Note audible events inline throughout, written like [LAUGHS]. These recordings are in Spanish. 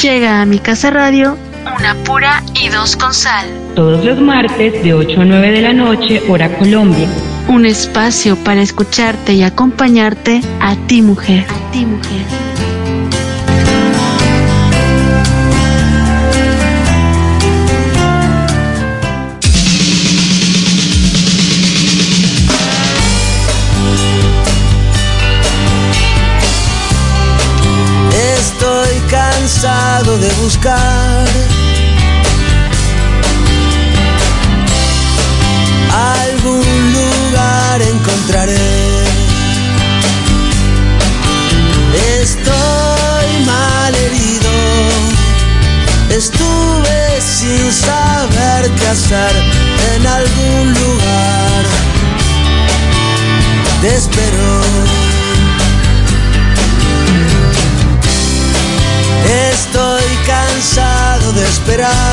Llega a mi casa radio una pura y dos con sal. Todos los martes de 8 a 9 de la noche, hora Colombia. Un espacio para escucharte y acompañarte a ti mujer. A ti mujer. De buscar algún lugar encontraré. Estoy mal herido, estuve sin saber qué esperar.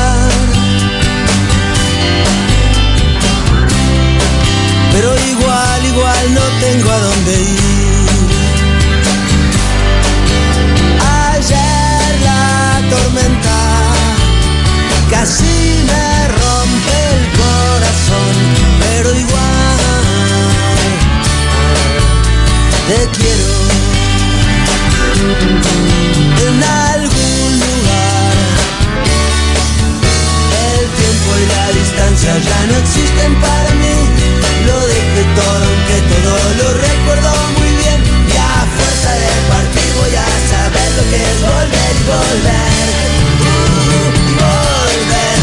Ya no existen para mí. Lo dejé todo, aunque todo lo recuerdo muy bien. Y a fuerza de partir voy a saber lo que es volver y volver. Uh, volver.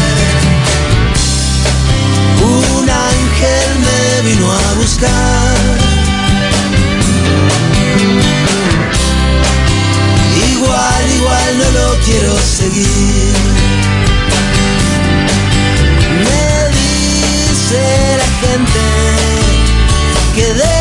Un ángel me vino a buscar. Igual, igual no lo quiero seguir. Que deje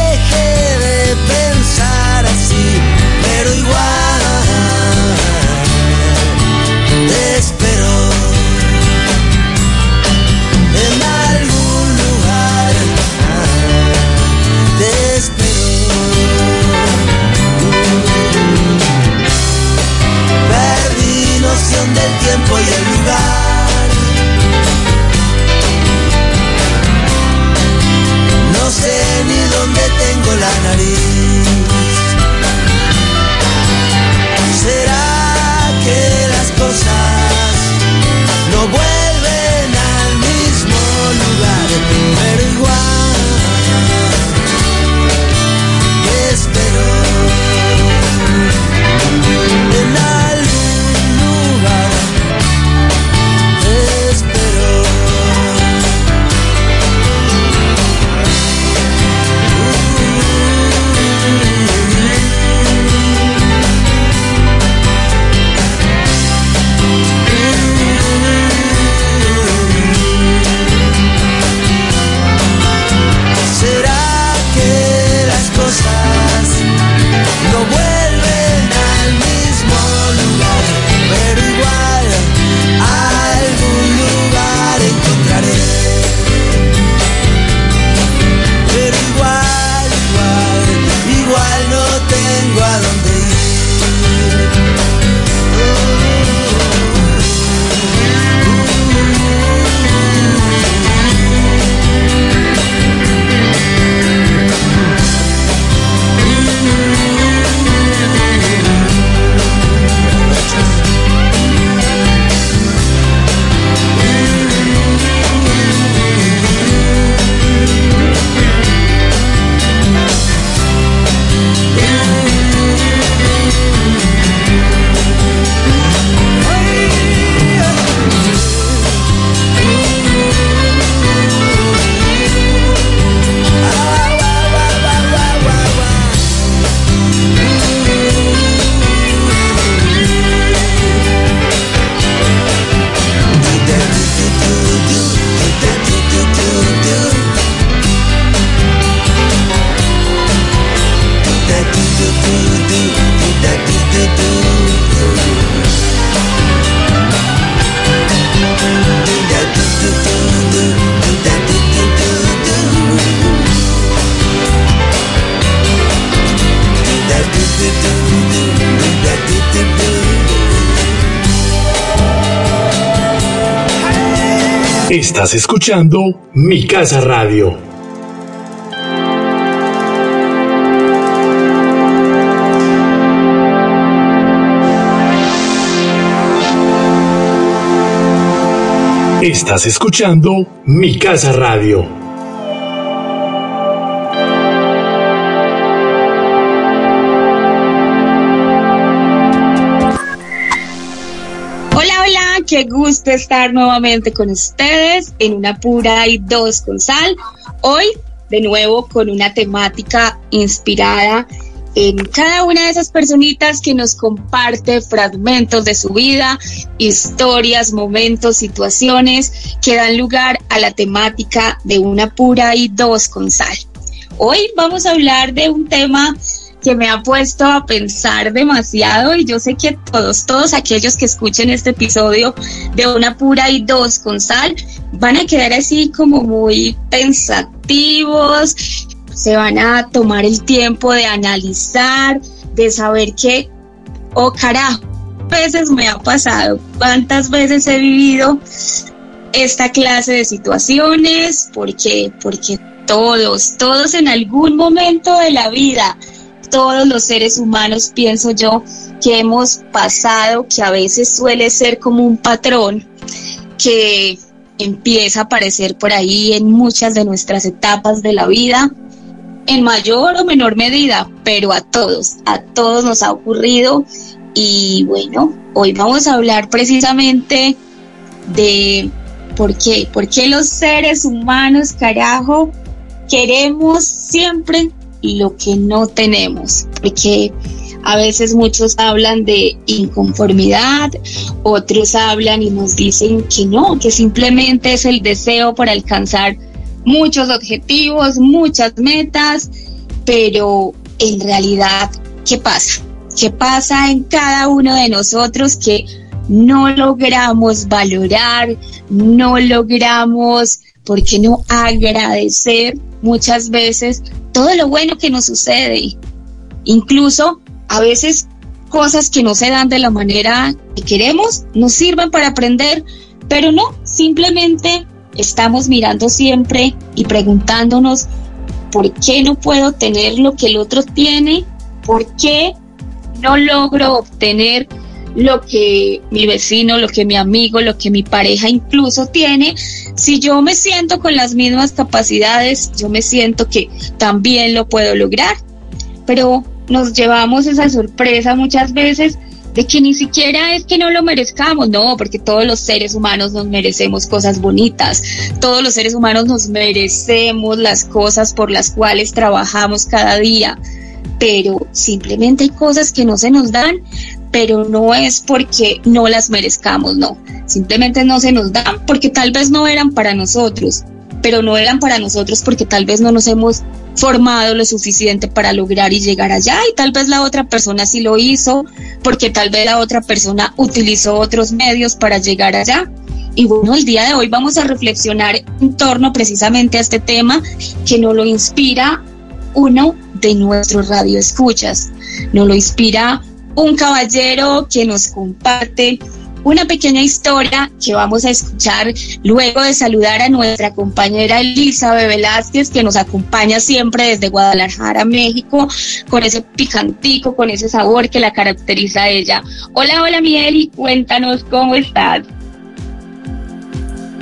Estás escuchando Mi Casa Radio. Estás escuchando Mi Casa Radio. qué gusto estar nuevamente con ustedes en una pura y dos con sal. Hoy, de nuevo, con una temática inspirada en cada una de esas personitas que nos comparte fragmentos de su vida, historias, momentos, situaciones que dan lugar a la temática de una pura y dos con sal. Hoy vamos a hablar de un tema que me ha puesto a pensar demasiado y yo sé que todos, todos aquellos que escuchen este episodio de una pura y dos con sal van a quedar así como muy pensativos, se van a tomar el tiempo de analizar, de saber que, oh carajo, veces me ha pasado, cuántas veces he vivido esta clase de situaciones, porque, porque todos, todos en algún momento de la vida todos los seres humanos, pienso yo, que hemos pasado, que a veces suele ser como un patrón que empieza a aparecer por ahí en muchas de nuestras etapas de la vida, en mayor o menor medida, pero a todos, a todos nos ha ocurrido. Y bueno, hoy vamos a hablar precisamente de por qué, por qué los seres humanos, carajo, queremos siempre lo que no tenemos, porque a veces muchos hablan de inconformidad, otros hablan y nos dicen que no, que simplemente es el deseo por alcanzar muchos objetivos, muchas metas, pero en realidad, ¿qué pasa? ¿Qué pasa en cada uno de nosotros que no logramos valorar, no logramos, ¿por qué no agradecer muchas veces todo lo bueno que nos sucede, incluso a veces cosas que no se dan de la manera que queremos, nos sirven para aprender, pero no, simplemente estamos mirando siempre y preguntándonos por qué no puedo tener lo que el otro tiene, por qué no logro obtener lo que mi vecino, lo que mi amigo, lo que mi pareja incluso tiene, si yo me siento con las mismas capacidades, yo me siento que también lo puedo lograr. Pero nos llevamos esa sorpresa muchas veces de que ni siquiera es que no lo merezcamos, no, porque todos los seres humanos nos merecemos cosas bonitas, todos los seres humanos nos merecemos las cosas por las cuales trabajamos cada día, pero simplemente hay cosas que no se nos dan pero no es porque no las merezcamos, no. Simplemente no se nos dan porque tal vez no eran para nosotros, pero no eran para nosotros porque tal vez no nos hemos formado lo suficiente para lograr y llegar allá y tal vez la otra persona sí lo hizo porque tal vez la otra persona utilizó otros medios para llegar allá. Y bueno, el día de hoy vamos a reflexionar en torno precisamente a este tema que nos lo inspira uno de nuestros radioescuchas, nos lo inspira un caballero que nos comparte una pequeña historia que vamos a escuchar luego de saludar a nuestra compañera Elizabeth Velázquez, que nos acompaña siempre desde Guadalajara, México, con ese picantico, con ese sabor que la caracteriza a ella. Hola, hola, Miel, y cuéntanos cómo estás.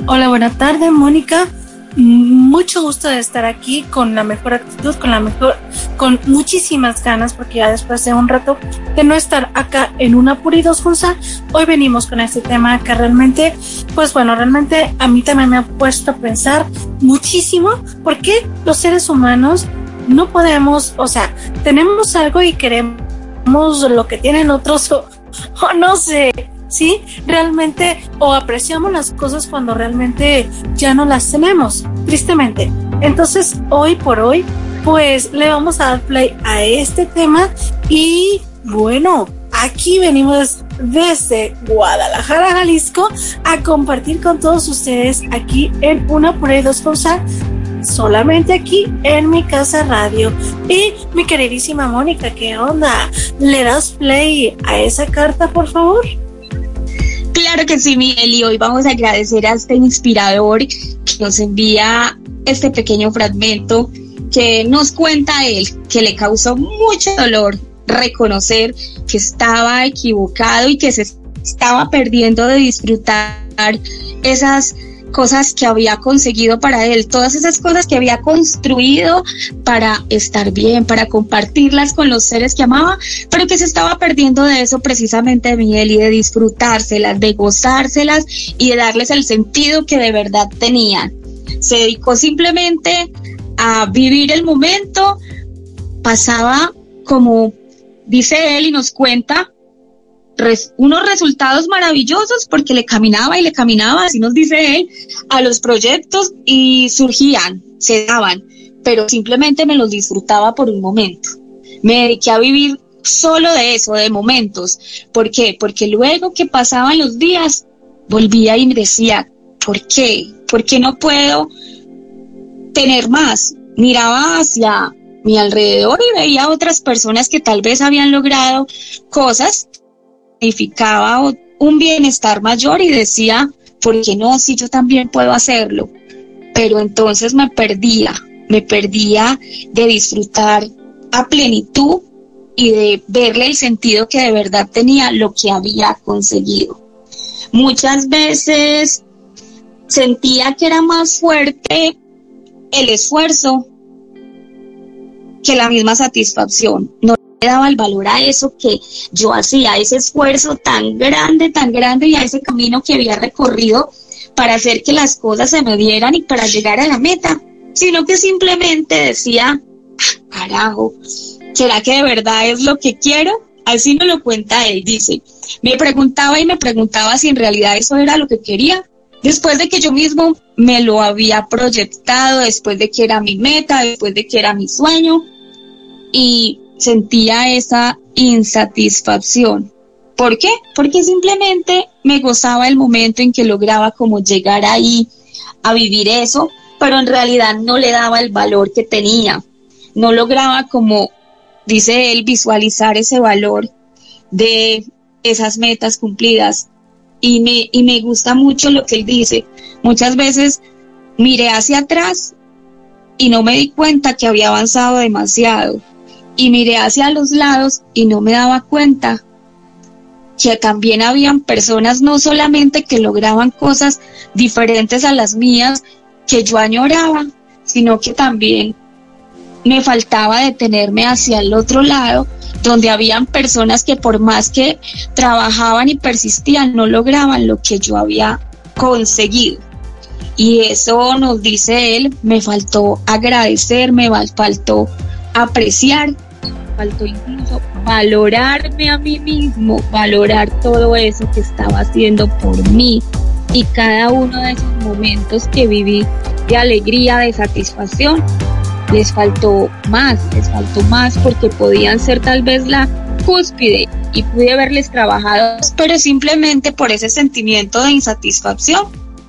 Hola, buenas tardes, Mónica mucho gusto de estar aquí con la mejor actitud, con la mejor, con muchísimas ganas, porque ya después de un rato de no estar acá en una Puridos Funza, hoy venimos con este tema que realmente, pues bueno, realmente a mí también me ha puesto a pensar muchísimo por qué los seres humanos no podemos, o sea, tenemos algo y queremos lo que tienen otros [LAUGHS] o no sé, ¿sí? Realmente o apreciamos las cosas cuando realmente ya no las tenemos, tristemente. Entonces, hoy por hoy, pues le vamos a dar play a este tema y bueno, aquí venimos desde Guadalajara, Jalisco, a compartir con todos ustedes aquí en Una por dos cosas solamente aquí en mi casa radio. Y mi queridísima Mónica, ¿qué onda? ¿Le das play a esa carta, por favor? Claro que sí, Miguel, y hoy vamos a agradecer a este inspirador que nos envía este pequeño fragmento que nos cuenta él, que le causó mucho dolor reconocer que estaba equivocado y que se estaba perdiendo de disfrutar esas cosas que había conseguido para él, todas esas cosas que había construido para estar bien, para compartirlas con los seres que amaba, pero que se estaba perdiendo de eso precisamente de Miguel y de disfrutárselas, de gozárselas y de darles el sentido que de verdad tenían. Se dedicó simplemente a vivir el momento, pasaba como dice él y nos cuenta unos resultados maravillosos porque le caminaba y le caminaba, así nos dice él, a los proyectos y surgían, se daban, pero simplemente me los disfrutaba por un momento. Me dediqué a vivir solo de eso, de momentos. ¿Por qué? Porque luego que pasaban los días, volvía y me decía, ¿por qué? ¿Por qué no puedo tener más? Miraba hacia mi alrededor y veía otras personas que tal vez habían logrado cosas significaba un bienestar mayor y decía, ¿por qué no? Si yo también puedo hacerlo. Pero entonces me perdía, me perdía de disfrutar a plenitud y de verle el sentido que de verdad tenía lo que había conseguido. Muchas veces sentía que era más fuerte el esfuerzo que la misma satisfacción. No daba el valor a eso que yo hacía, ese esfuerzo tan grande, tan grande y a ese camino que había recorrido para hacer que las cosas se me dieran y para llegar a la meta, sino que simplemente decía, ah, carajo, ¿será que de verdad es lo que quiero? Así me lo cuenta él, dice. Me preguntaba y me preguntaba si en realidad eso era lo que quería. Después de que yo mismo me lo había proyectado, después de que era mi meta, después de que era mi sueño. Y sentía esa insatisfacción. ¿Por qué? Porque simplemente me gozaba el momento en que lograba como llegar ahí a vivir eso, pero en realidad no le daba el valor que tenía. No lograba como, dice él, visualizar ese valor de esas metas cumplidas. Y me, y me gusta mucho lo que él dice. Muchas veces miré hacia atrás y no me di cuenta que había avanzado demasiado y miré hacia los lados y no me daba cuenta que también habían personas no solamente que lograban cosas diferentes a las mías que yo añoraba, sino que también me faltaba detenerme hacia el otro lado, donde habían personas que por más que trabajaban y persistían, no lograban lo que yo había conseguido. Y eso nos dice él, me faltó agradecer, me faltó apreciar, faltó incluso valorarme a mí mismo, valorar todo eso que estaba haciendo por mí y cada uno de esos momentos que viví de alegría, de satisfacción, les faltó más, les faltó más porque podían ser tal vez la cúspide y pude haberles trabajado, pero simplemente por ese sentimiento de insatisfacción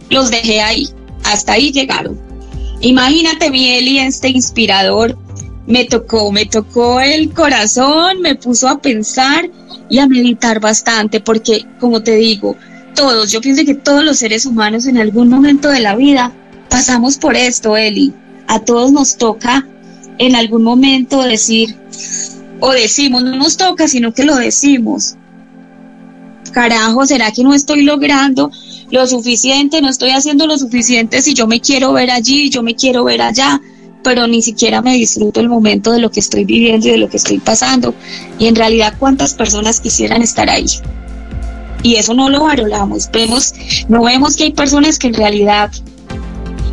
los dejé ahí, hasta ahí llegaron. Imagínate, Mieli, este inspirador me tocó, me tocó el corazón, me puso a pensar y a meditar bastante, porque como te digo, todos, yo pienso que todos los seres humanos en algún momento de la vida pasamos por esto, Eli. A todos nos toca en algún momento decir, o decimos, no nos toca, sino que lo decimos. Carajo, ¿será que no estoy logrando lo suficiente? No estoy haciendo lo suficiente si yo me quiero ver allí, yo me quiero ver allá pero ni siquiera me disfruto el momento de lo que estoy viviendo y de lo que estoy pasando. Y en realidad, ¿cuántas personas quisieran estar ahí? Y eso no lo valoramos. Vemos, no vemos que hay personas que en realidad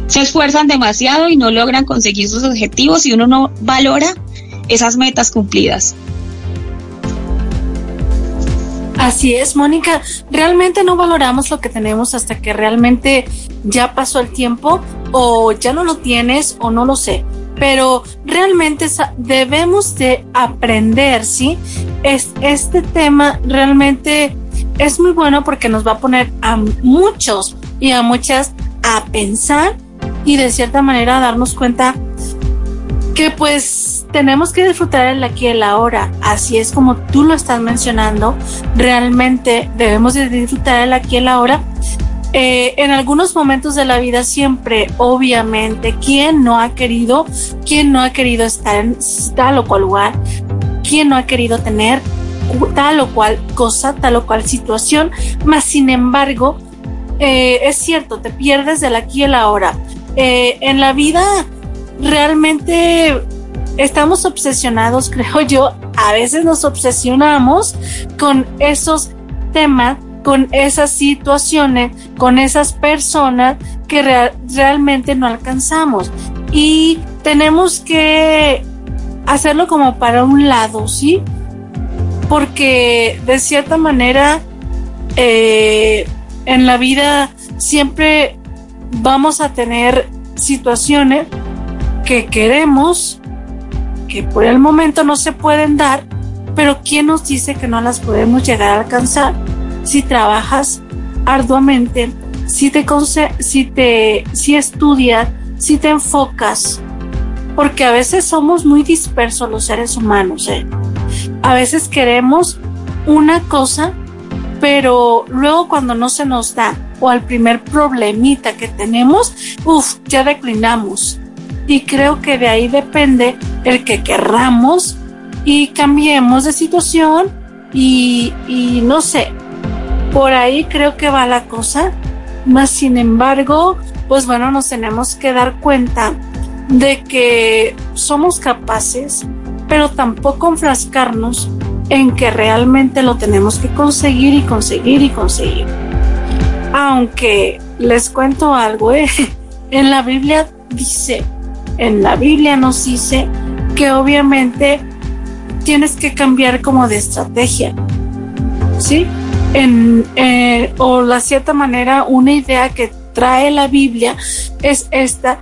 se esfuerzan demasiado y no logran conseguir sus objetivos y uno no valora esas metas cumplidas. Así es, Mónica. Realmente no valoramos lo que tenemos hasta que realmente ya pasó el tiempo o ya no lo tienes o no lo sé. Pero realmente debemos de aprender, ¿sí? Es, este tema realmente es muy bueno porque nos va a poner a muchos y a muchas a pensar y de cierta manera darnos cuenta que pues tenemos que disfrutar el aquí y el ahora. Así es como tú lo estás mencionando. Realmente debemos de disfrutar el aquí y el ahora. Eh, en algunos momentos de la vida siempre, obviamente, ¿quién no ha querido, quién no ha querido estar en tal o cual lugar? ¿Quién no ha querido tener tal o cual cosa, tal o cual situación? Más sin embargo, eh, es cierto, te pierdes del aquí y el ahora. Eh, en la vida realmente estamos obsesionados, [LAUGHS] creo yo, a veces nos obsesionamos con esos temas, con esas situaciones, con esas personas que realmente no alcanzamos. Y tenemos que hacerlo como para un lado, ¿sí? Porque de cierta manera eh, en la vida siempre vamos a tener situaciones que queremos, que por el momento no se pueden dar, pero ¿quién nos dice que no las podemos llegar a alcanzar si trabajas arduamente, si te, si te si estudias, si te enfocas? Porque a veces somos muy dispersos los seres humanos. ¿eh? A veces queremos una cosa, pero luego cuando no se nos da o al primer problemita que tenemos, uff, ya declinamos y creo que de ahí depende el que querramos y cambiemos de situación y, no sé, por ahí creo que va la cosa, más sin embargo, pues bueno, nos tenemos que dar cuenta de que somos capaces, pero tampoco enfrascarnos en que realmente lo tenemos que conseguir y conseguir y conseguir. Aunque les cuento algo, ¿eh? [LAUGHS] en la Biblia dice en la Biblia nos dice que obviamente tienes que cambiar como de estrategia, ¿sí? En, eh, o la cierta manera, una idea que trae la Biblia es esta,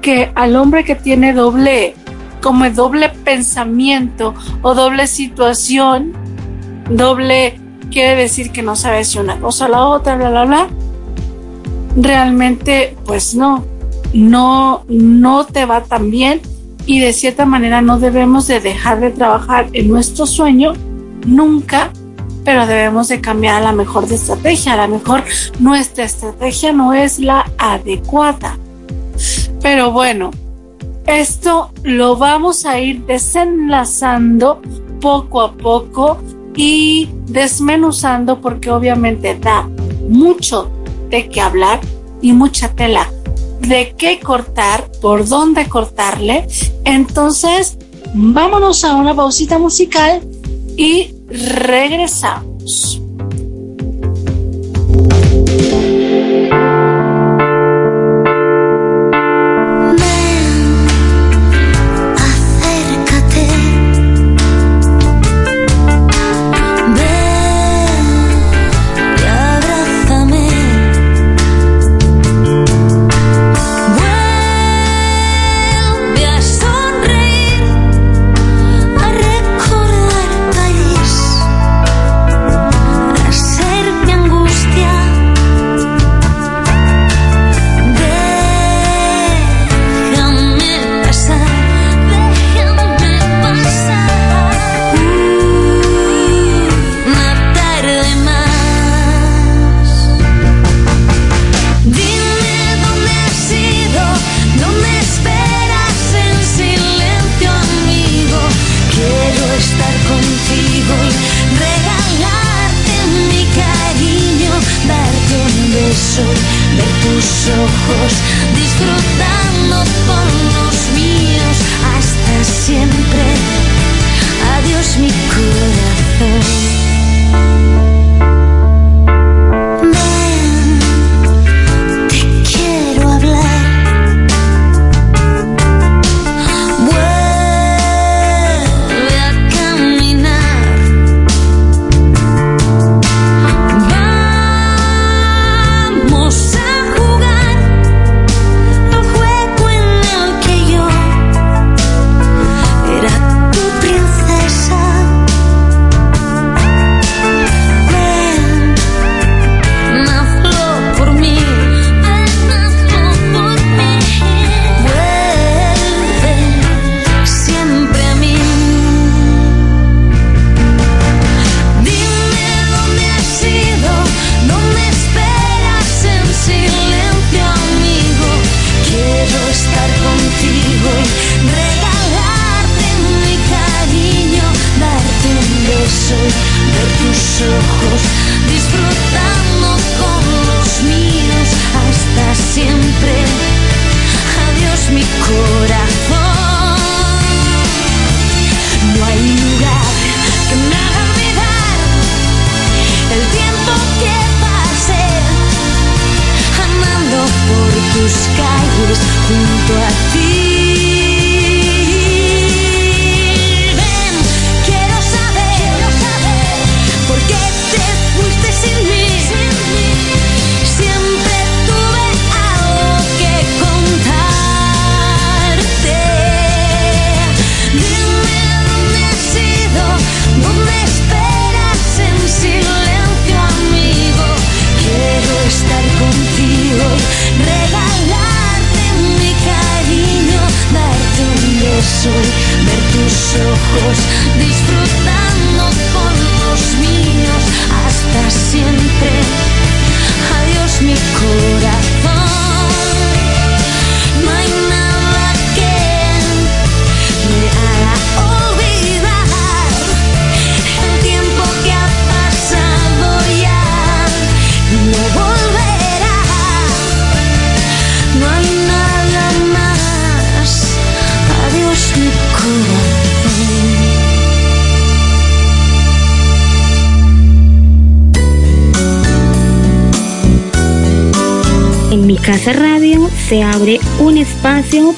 que al hombre que tiene doble, como doble pensamiento o doble situación, doble quiere decir que no sabe si una cosa o la otra, bla, bla, bla, realmente pues no, no, no te va tan bien y de cierta manera no debemos de dejar de trabajar en nuestro sueño nunca, pero debemos de cambiar a la mejor de estrategia. A lo mejor nuestra estrategia no es la adecuada. Pero bueno, esto lo vamos a ir desenlazando poco a poco y desmenuzando porque obviamente da mucho de qué hablar y mucha tela de qué cortar, por dónde cortarle. Entonces, vámonos a una pausita musical y regresamos.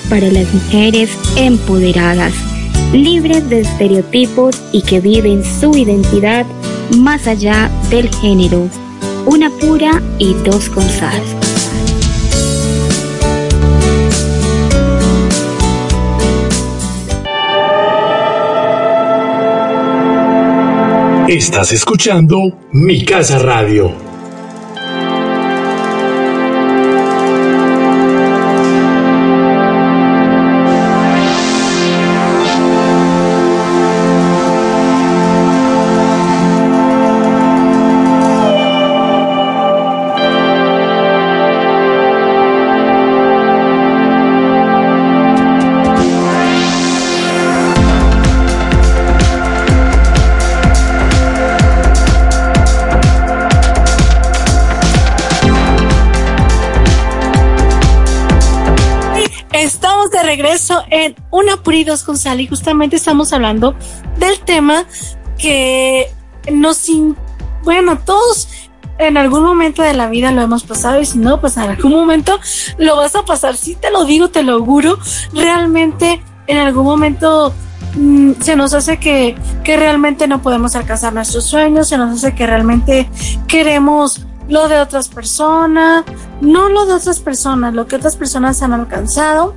Para las mujeres empoderadas, libres de estereotipos y que viven su identidad más allá del género. Una pura y dos con. Estás escuchando Mi Casa Radio. En Una Puridos con Sal y justamente estamos hablando del tema que nos... Bueno, todos en algún momento de la vida lo hemos pasado y si no, pues en algún momento lo vas a pasar. Si te lo digo, te lo auguro. Realmente en algún momento mm, se nos hace que, que realmente no podemos alcanzar nuestros sueños, se nos hace que realmente queremos lo de otras personas, no lo de otras personas, lo que otras personas han alcanzado.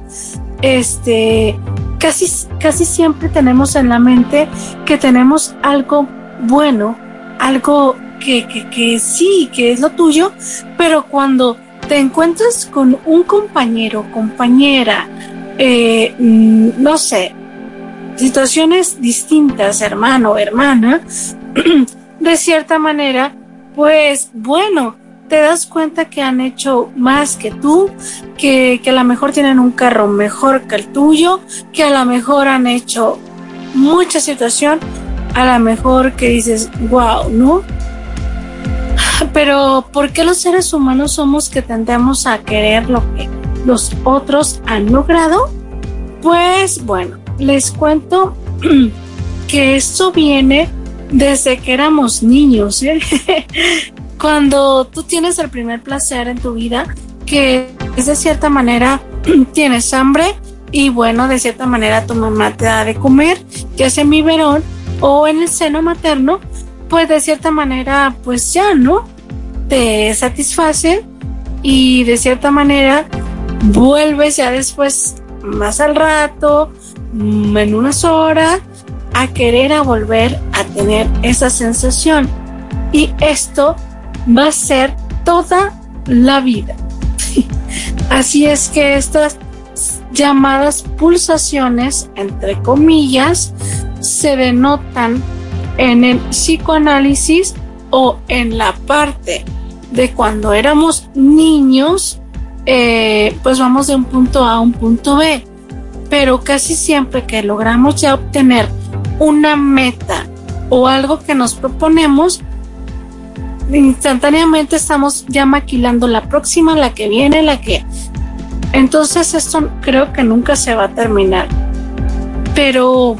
Este, casi, casi siempre tenemos en la mente que tenemos algo bueno, algo que, que, que sí, que es lo tuyo, pero cuando te encuentras con un compañero, compañera, eh, mm, no sé, situaciones distintas, hermano, hermana, [CLEARS THROAT] de cierta manera, pues bueno, te das cuenta que han hecho más que tú, que, que a lo mejor tienen un carro mejor que el tuyo, que a lo mejor han hecho mucha situación, a lo mejor que dices, wow, ¿no? Pero ¿por qué los seres humanos somos que tendemos a querer lo que los otros han logrado? Pues bueno, les cuento [CLEARS THROAT] que esto viene desde que éramos niños. ¿eh? [LAUGHS] Cuando tú tienes el primer placer en tu vida, que es de cierta manera [CLEARS THROAT] tienes hambre y bueno, de cierta manera tu mamá te da de comer, ya sea en biberón o en el seno materno, pues de cierta manera, pues ya, ¿no? Te satisface y de cierta manera vuelves ya después, más al rato, mm, en unas horas, a querer a volver a tener esa sensación. Y esto va a ser toda la vida. [LAUGHS] Así es que estas llamadas pulsaciones, entre comillas, se denotan en el psicoanálisis o en la parte de cuando éramos niños, eh, pues vamos de un punto A a un punto B. Pero casi siempre que logramos ya obtener una meta o algo que nos proponemos, instantáneamente estamos ya maquilando la próxima, la que viene, la que... Entonces esto creo que nunca se va a terminar. Pero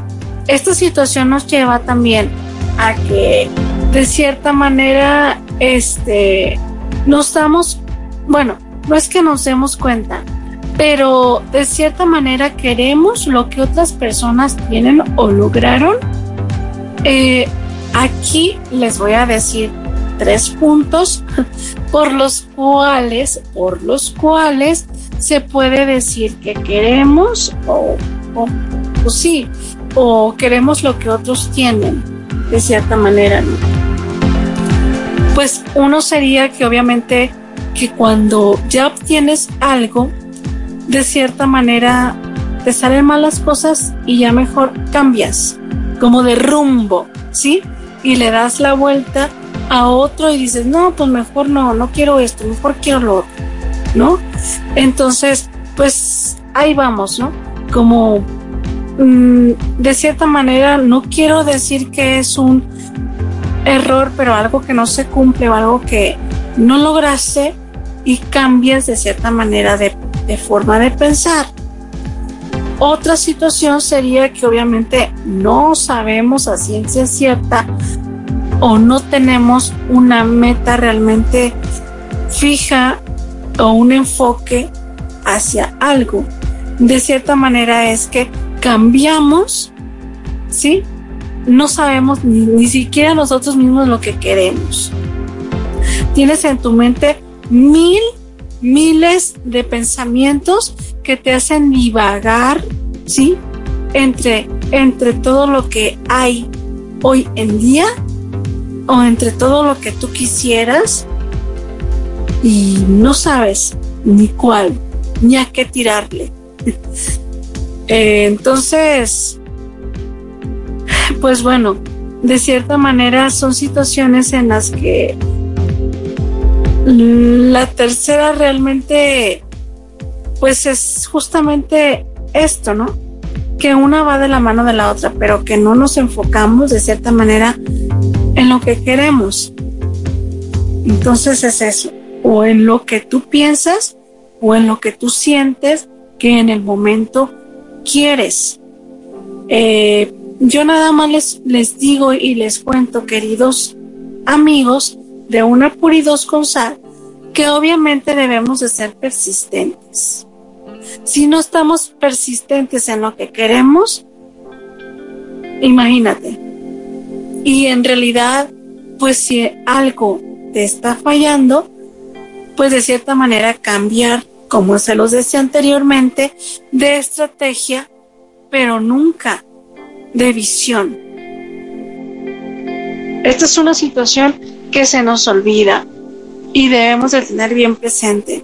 esta situación nos lleva también a que de cierta manera, este, nos damos, bueno, no es que nos demos cuenta, pero de cierta manera queremos lo que otras personas tienen o lograron. Eh, aquí les voy a decir tres puntos por los cuales, por los cuales se puede decir que queremos o, sí, o queremos lo que otros tienen, de cierta manera, ¿no? Pues uno sería que obviamente que cuando ya obtienes algo, de cierta manera te salen malas cosas y ya mejor cambias, como de rumbo, ¿sí? Y le das la vuelta a otro y dices, no, pues mejor no, no quiero esto, mejor quiero lo otro, ¿no? Entonces, pues ahí vamos, ¿no? Como mm, de cierta manera, no quiero decir que es un error, pero algo que no se cumple o algo que no lograste y cambias de cierta manera de, de forma de pensar. Otra situación sería que obviamente no sabemos a ciencia cierta o no tenemos una meta realmente fija o un enfoque hacia algo. De cierta manera es que cambiamos, ¿sí? No sabemos ni, ni siquiera nosotros mismos lo que queremos. Tienes en tu mente mil, miles de pensamientos que te hacen divagar, ¿sí? Entre, entre todo lo que hay hoy en día o entre todo lo que tú quisieras y no sabes ni cuál, ni a qué tirarle. [LAUGHS] Eh, entonces, pues bueno, de cierta manera son situaciones en las que la tercera realmente, pues es justamente esto, ¿no? Que una va de la mano de la otra, pero que no nos enfocamos de cierta manera en lo que queremos. Entonces es eso, o en lo que tú piensas o en lo que tú sientes que en el momento quieres. Eh, yo nada más les, les digo y les cuento, queridos amigos de una Puridos con Sal, que obviamente debemos de ser persistentes. Si no estamos persistentes en lo que queremos, imagínate, y en realidad, pues si algo te está fallando, pues de cierta manera cambiar, como se los decía anteriormente, de estrategia, pero nunca de visión. Esta es una situación que se nos olvida y debemos de tener bien presente.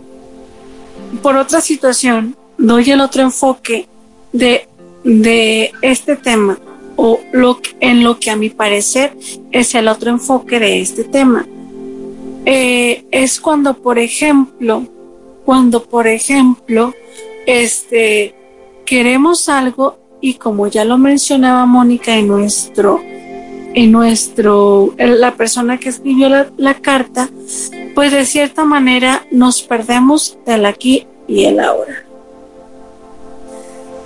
Por otra situación, doy el otro enfoque de, de este tema o en lo que a mi parecer es el otro enfoque de este tema. Eh, es cuando, por ejemplo, cuando, por ejemplo, este, queremos algo y como ya lo mencionaba Mónica en nuestro, en nuestro, la persona que escribió la, la carta, pues de cierta manera nos perdemos del aquí y el ahora.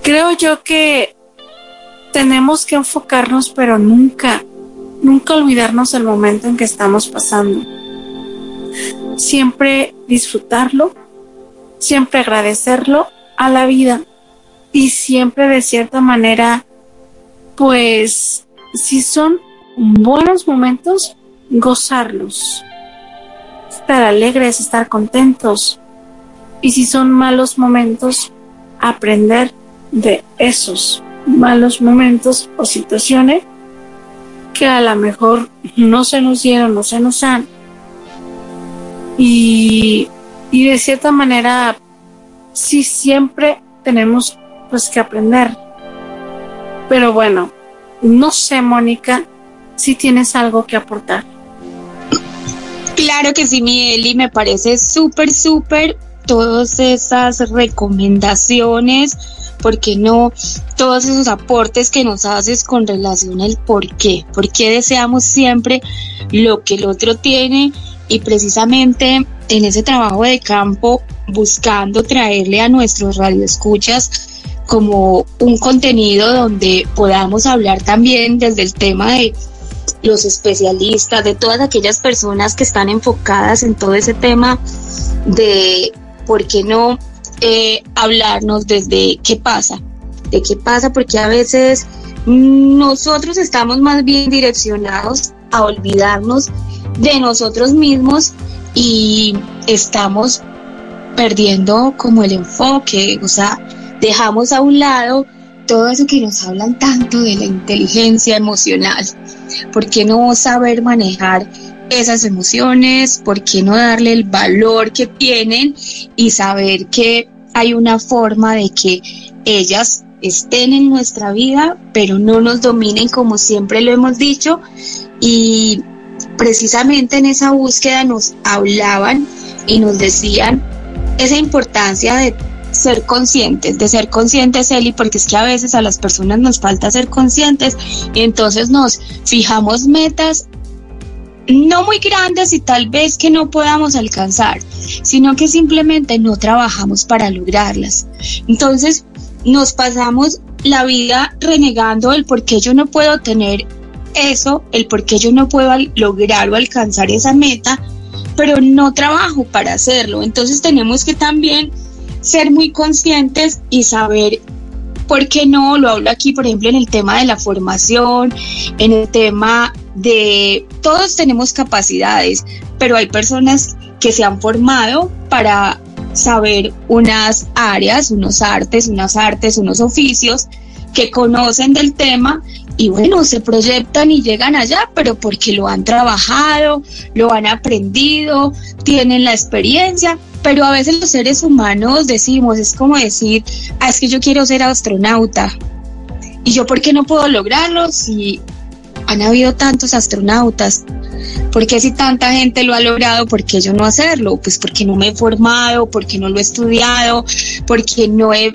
Creo yo que tenemos que enfocarnos, pero nunca, nunca olvidarnos del momento en que estamos pasando. Siempre disfrutarlo, siempre agradecerlo a la vida y siempre de cierta manera, pues, si son buenos momentos, gozarlos, estar alegres, estar contentos. Y si son malos momentos, aprender de esos malos momentos o situaciones que a lo mejor no se nos dieron, no se nos han. Y, y de cierta manera, sí siempre tenemos pues que aprender. Pero bueno, no sé, Mónica, si tienes algo que aportar. Claro que sí, mi Eli, me parece súper, súper todas esas recomendaciones, ¿por qué no? Todos esos aportes que nos haces con relación al por qué, por qué deseamos siempre lo que el otro tiene y precisamente en ese trabajo de campo buscando traerle a nuestros radioescuchas como un contenido donde podamos hablar también desde el tema de los especialistas, de todas aquellas personas que están enfocadas en todo ese tema de, ¿por qué no eh, hablarnos desde qué pasa? ¿De qué pasa? Porque a veces nosotros estamos más bien direccionados a olvidarnos de nosotros mismos y estamos perdiendo como el enfoque, o sea, dejamos a un lado todo eso que nos hablan tanto de la inteligencia emocional. ¿Por qué no saber manejar esas emociones? ¿Por qué no darle el valor que tienen y saber que hay una forma de que ellas estén en nuestra vida, pero no nos dominen como siempre lo hemos dicho? Y precisamente en esa búsqueda nos hablaban y nos decían esa importancia de ser conscientes, de ser conscientes, Eli, porque es que a veces a las personas nos falta ser conscientes y entonces nos fijamos metas no muy grandes y tal vez que no podamos alcanzar, sino que simplemente no trabajamos para lograrlas. Entonces nos pasamos la vida renegando el por qué yo no puedo tener eso, el por qué yo no puedo lograr o alcanzar esa meta, pero no trabajo para hacerlo. Entonces tenemos que también ser muy conscientes y saber por qué no, lo hablo aquí, por ejemplo, en el tema de la formación, en el tema de, todos tenemos capacidades, pero hay personas que se han formado para saber unas áreas, unos artes, unas artes, unos oficios que conocen del tema y bueno, se proyectan y llegan allá, pero porque lo han trabajado, lo han aprendido, tienen la experiencia, pero a veces los seres humanos decimos, es como decir, ah, es que yo quiero ser astronauta. ¿Y yo por qué no puedo lograrlo si han habido tantos astronautas? ¿Por qué si tanta gente lo ha logrado, por qué yo no hacerlo? Pues porque no me he formado, porque no lo he estudiado, porque no he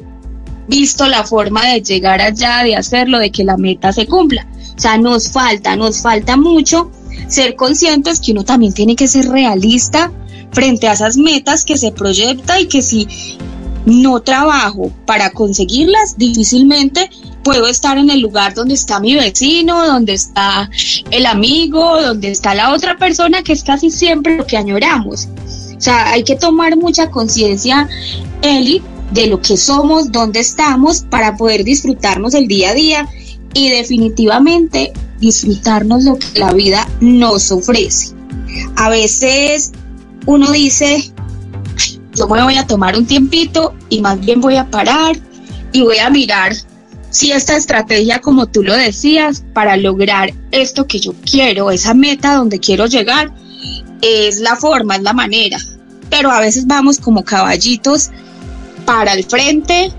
visto la forma de llegar allá, de hacerlo, de que la meta se cumpla. O sea, nos falta, nos falta mucho ser conscientes que uno también tiene que ser realista frente a esas metas que se proyecta y que si no trabajo para conseguirlas, difícilmente puedo estar en el lugar donde está mi vecino, donde está el amigo, donde está la otra persona, que es casi siempre lo que añoramos. O sea, hay que tomar mucha conciencia, Eli, de lo que somos, dónde estamos, para poder disfrutarnos el día a día y definitivamente disfrutarnos lo que la vida nos ofrece. A veces uno dice, yo me voy a tomar un tiempito y más bien voy a parar y voy a mirar si esta estrategia, como tú lo decías, para lograr esto que yo quiero, esa meta donde quiero llegar, es la forma, es la manera. Pero a veces vamos como caballitos para el frente,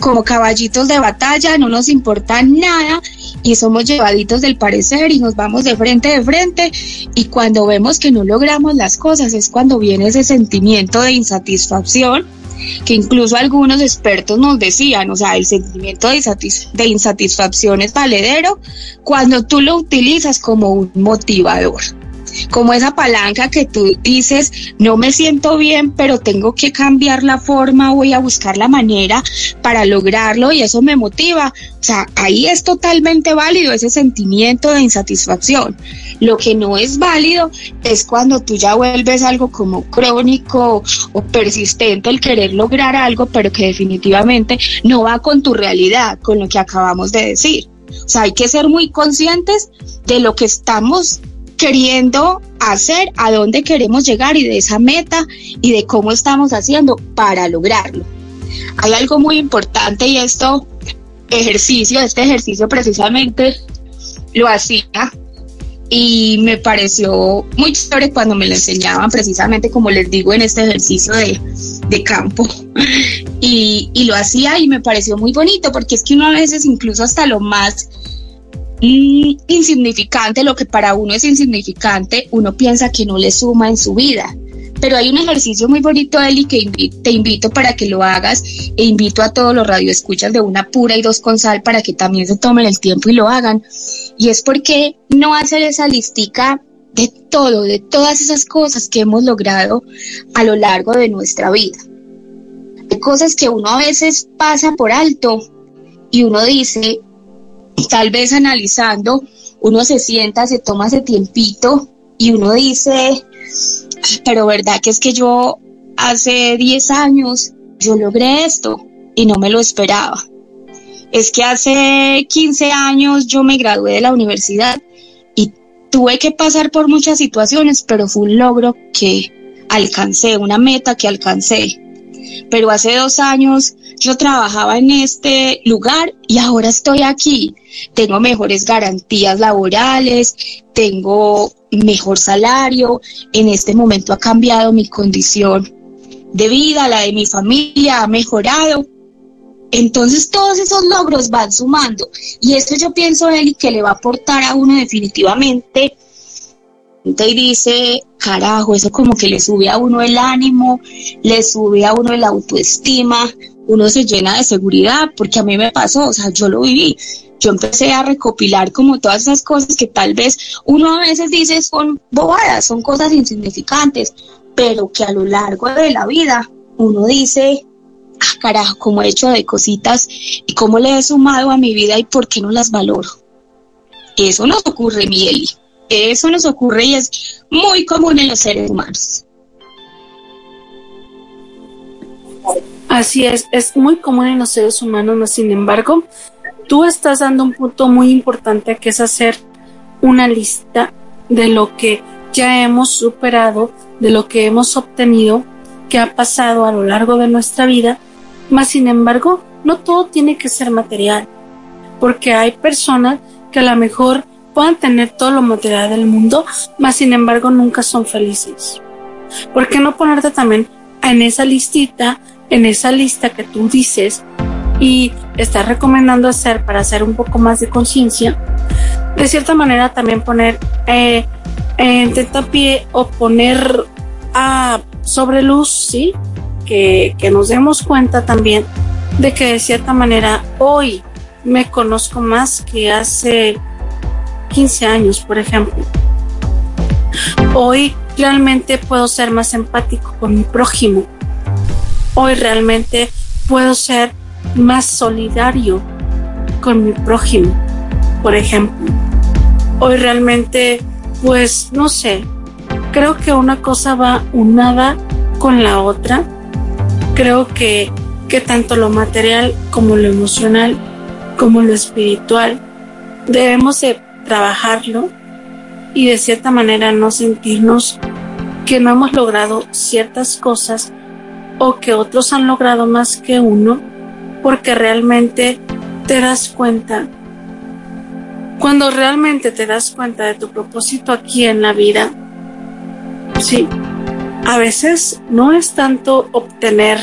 como caballitos de batalla, no nos importa nada y somos llevaditos del parecer y nos vamos de frente de frente y cuando vemos que no logramos las cosas es cuando viene ese sentimiento de insatisfacción que incluso algunos expertos nos decían, o sea, el sentimiento de, insatisfacción es valedero cuando tú lo utilizas como un motivador como esa palanca que tú dices, no me siento bien, pero tengo que cambiar la forma, voy a buscar la manera para lograrlo y eso me motiva. O sea, ahí es totalmente válido ese sentimiento de insatisfacción. Lo que no es válido es cuando tú ya vuelves algo como crónico o persistente el querer lograr algo, pero que definitivamente no va con tu realidad, con lo que acabamos de decir. O sea, hay que ser muy conscientes de lo que estamos queriendo hacer, a dónde queremos llegar y de esa meta y de cómo estamos haciendo para lograrlo. Hay algo muy importante y esto ejercicio, este ejercicio precisamente lo hacía y me pareció muy chévere cuando me lo enseñaban precisamente como les digo en este ejercicio de, de campo [LAUGHS] y, y lo hacía y me pareció muy bonito porque es que uno a veces incluso hasta lo más insignificante, lo que para uno es insignificante, uno piensa que no le suma en su vida. Pero hay un ejercicio muy bonito, Eli, que te invito para que lo hagas e invito a todos los radioescuchas de una pura y dos con sal para que también se tomen el tiempo y lo hagan. Y es porque no hacer esa listica de todo, de todas esas cosas que hemos logrado a lo largo de nuestra vida. Hay cosas que uno a veces pasa por alto y uno dice, tal vez analizando uno se sienta, se toma ese tiempito y uno dice, pero verdad que es que yo hace 10 años yo logré esto y no me lo esperaba. Es que hace 15 años yo me gradué de la universidad y tuve que pasar por muchas situaciones, pero fue un logro que alcancé, una meta que alcancé. Pero hace dos años yo trabajaba en este lugar y ahora estoy aquí. Tengo mejores garantías laborales, tengo mejor salario. En este momento ha cambiado mi condición de vida, la de mi familia ha mejorado. Entonces todos esos logros van sumando y esto yo pienso, Eli, que le va a aportar a uno definitivamente y dice, carajo, eso como que le sube a uno el ánimo, le sube a uno el autoestima, uno se llena de seguridad, porque a mí me pasó, o sea, yo lo viví. Yo empecé a recopilar como todas esas cosas que tal vez uno a veces dice son bobadas, son cosas insignificantes, pero que a lo largo de la vida uno dice, ah, carajo, como he hecho de cositas y cómo le he sumado a mi vida y por qué no las valoro. Eso nos ocurre, Mieli. Eso nos ocurre y es muy común en los seres humanos. Así es, es muy común en los seres humanos, ¿no? sin embargo, tú estás dando un punto muy importante que es hacer una lista de lo que ya hemos superado, de lo que hemos obtenido, que ha pasado a lo largo de nuestra vida, más sin embargo, no todo tiene que ser material, porque hay personas que a lo mejor puedan tener todo lo material del mundo, más sin embargo nunca son felices. ¿Por qué no ponerte también en esa listita en esa lista que tú dices y estás recomendando hacer para hacer un poco más de conciencia, de cierta manera también poner eh, en tetapié o poner a sobre luz, ¿sí? Que, que nos demos cuenta también de que de cierta manera hoy me conozco más que hace 15 años, por ejemplo. Hoy realmente puedo ser más empático con mi prójimo hoy realmente puedo ser más solidario con mi prójimo, por ejemplo. Hoy realmente, pues, no sé, creo que una cosa va unada con la otra. Creo que, que tanto lo material como lo emocional, como lo espiritual, debemos de trabajarlo y de cierta manera no sentirnos que no hemos logrado ciertas cosas o que otros han logrado más que uno porque realmente te das cuenta. Cuando realmente te das cuenta de tu propósito aquí en la vida, sí, a veces no es tanto obtener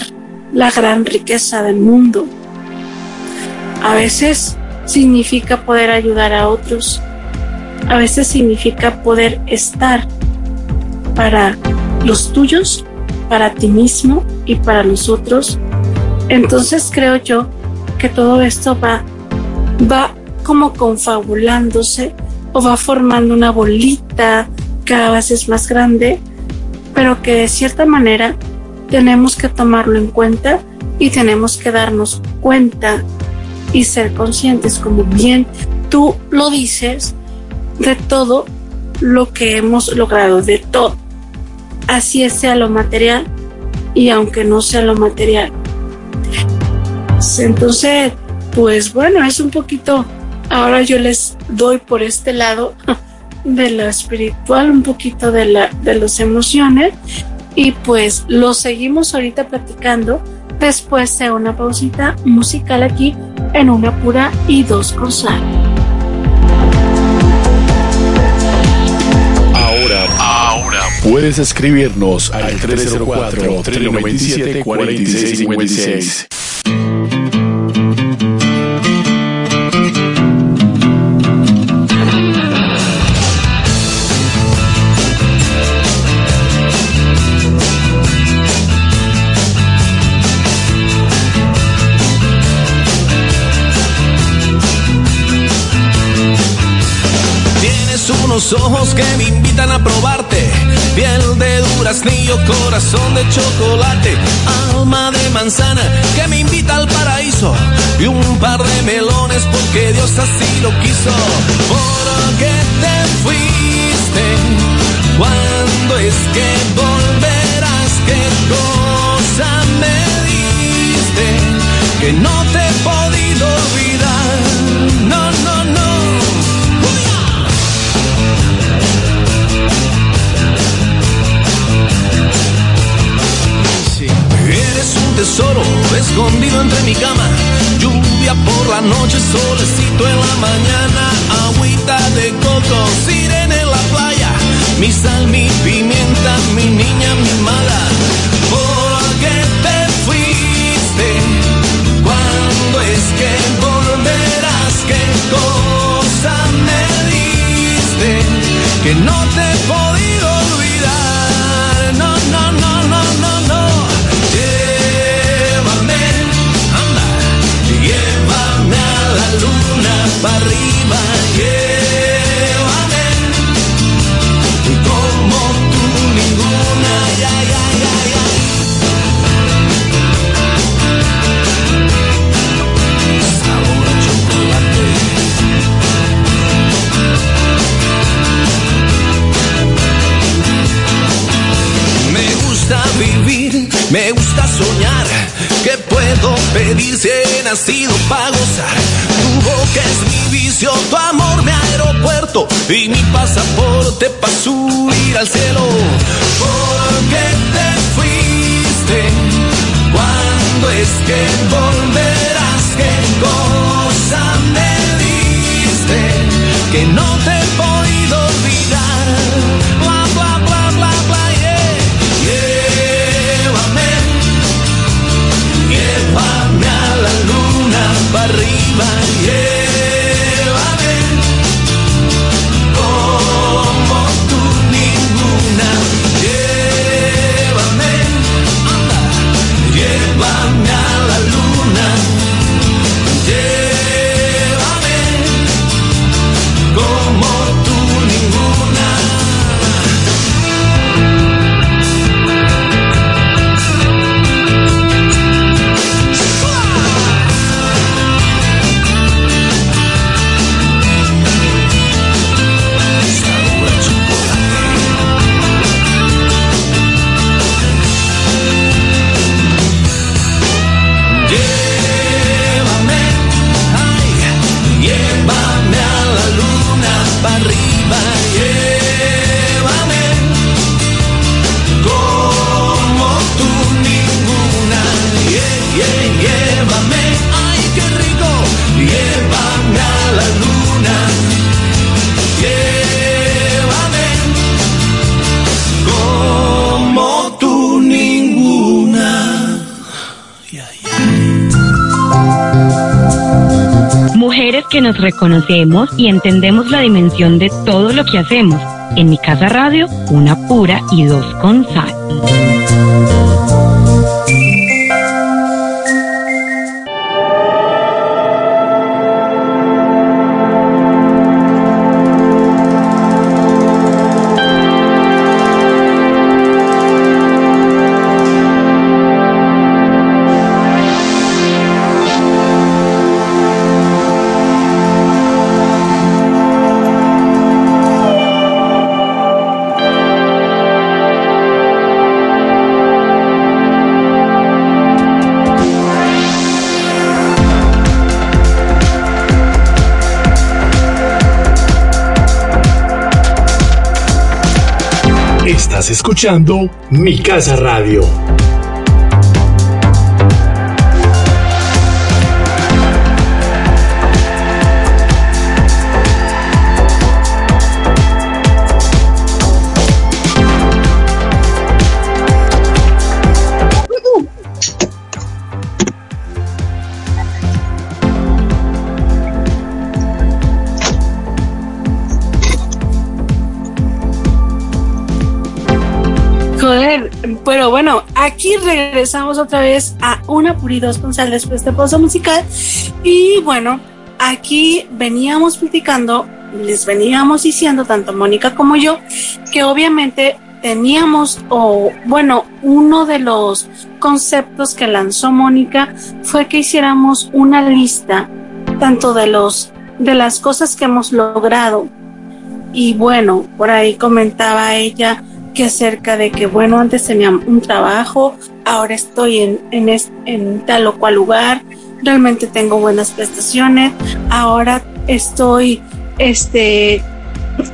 la gran riqueza del mundo. A veces significa poder ayudar a otros. A veces significa poder estar para los tuyos para ti mismo y para los otros. Entonces creo yo que todo esto va, va como confabulándose o va formando una bolita cada vez es más grande, pero que de cierta manera tenemos que tomarlo en cuenta y tenemos que darnos cuenta y ser conscientes, como bien tú lo dices, de todo lo que hemos logrado, de todo así sea lo material y aunque no sea lo material. Entonces, pues bueno, es un poquito, ahora yo les doy por este lado [LAUGHS] de lo espiritual, un poquito de, la, de las emociones y pues lo seguimos ahorita platicando después de una pausita musical aquí en una pura y dos con sal. Puedes escribirnos al 304-397-4656. Tienes unos ojos que me invitan a probarte piel de duraznillo, corazón de chocolate, alma de manzana que me invita al paraíso y un par de melones porque Dios así lo quiso. ¿Por qué te fuiste? ¿Cuándo es que volverás? ¿Qué cosa me diste que no te he podido olvidar? No, no, tesoro escondido entre mi cama. Lluvia por la noche, solecito en la mañana. Agüita de coco, sirena en la playa. Mi sal, mi pimienta, mi niña mimada. ¿Por qué te fuiste? ¿Cuándo es que volverás? ¿Qué cosa me diste? Que no te he podido olvidar. Para arriba. Llévame como tú ninguna. Ya, ya, ya, ya. Sabor a chocolate. Me gusta vivir, me gusta soñar. ¿Qué puedo pedir si he nacido para gozar? Tu boca es mi vicio, tu amor mi aeropuerto y mi pasaporte para subir al cielo. ¿Por qué te fuiste? ¿Cuándo es que volverás? ¿Qué cosa me diste? Que no te llévame como tú ninguna, llévame, llévame a la luna, que nos reconocemos y entendemos la dimensión de todo lo que hacemos. En mi casa radio, una pura y dos con sal. Escuchando Mi Casa Radio. Regresamos otra vez a una puridos con sal después de pausa musical. Y bueno, aquí veníamos platicando, les veníamos diciendo, tanto Mónica como yo, que obviamente teníamos, o bueno, uno de los conceptos que lanzó Mónica fue que hiciéramos una lista tanto de los de las cosas que hemos logrado y bueno, por ahí comentaba ella acerca de que bueno, antes tenía un trabajo, ahora estoy en, en, en tal o cual lugar, realmente tengo buenas prestaciones, ahora estoy este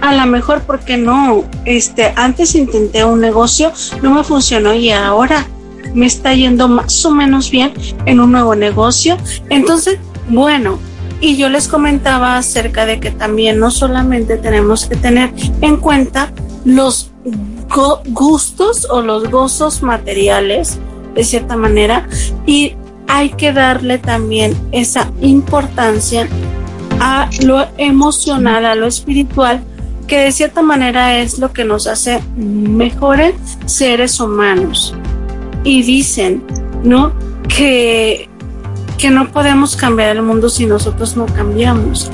a lo mejor porque no, este, antes intenté un negocio, no me funcionó y ahora me está yendo más o menos bien en un nuevo negocio. Entonces, bueno, y yo les comentaba acerca de que también no solamente tenemos que tener en cuenta los gustos o los gozos materiales, de cierta manera, y hay que darle también esa importancia a lo emocional, a lo espiritual, que de cierta manera es lo que nos hace mejores seres humanos. Y dicen, ¿no? Que, que no podemos cambiar el mundo si nosotros no cambiamos.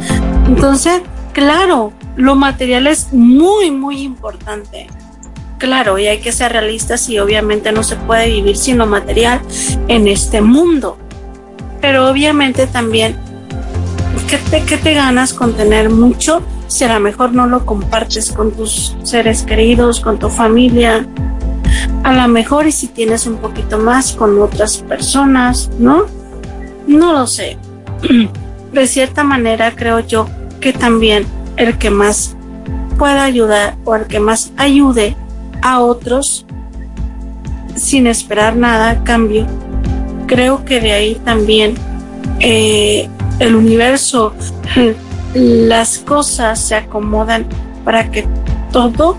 Entonces, claro, lo material es muy, muy importante. Claro, y hay que ser realistas y obviamente no se puede vivir sin lo material en este mundo. Pero obviamente también, ¿qué te, qué te ganas con tener mucho si a lo mejor no lo compartes con tus seres queridos, con tu familia, a lo mejor y si tienes un poquito más con otras personas, ¿no? No lo sé. [CLEARS THROAT] De cierta manera creo yo que también el que más pueda ayudar o el que más ayude a otros sin esperar nada a cambio, creo que de ahí también eh, el universo [LAUGHS] las cosas se acomodan para que todo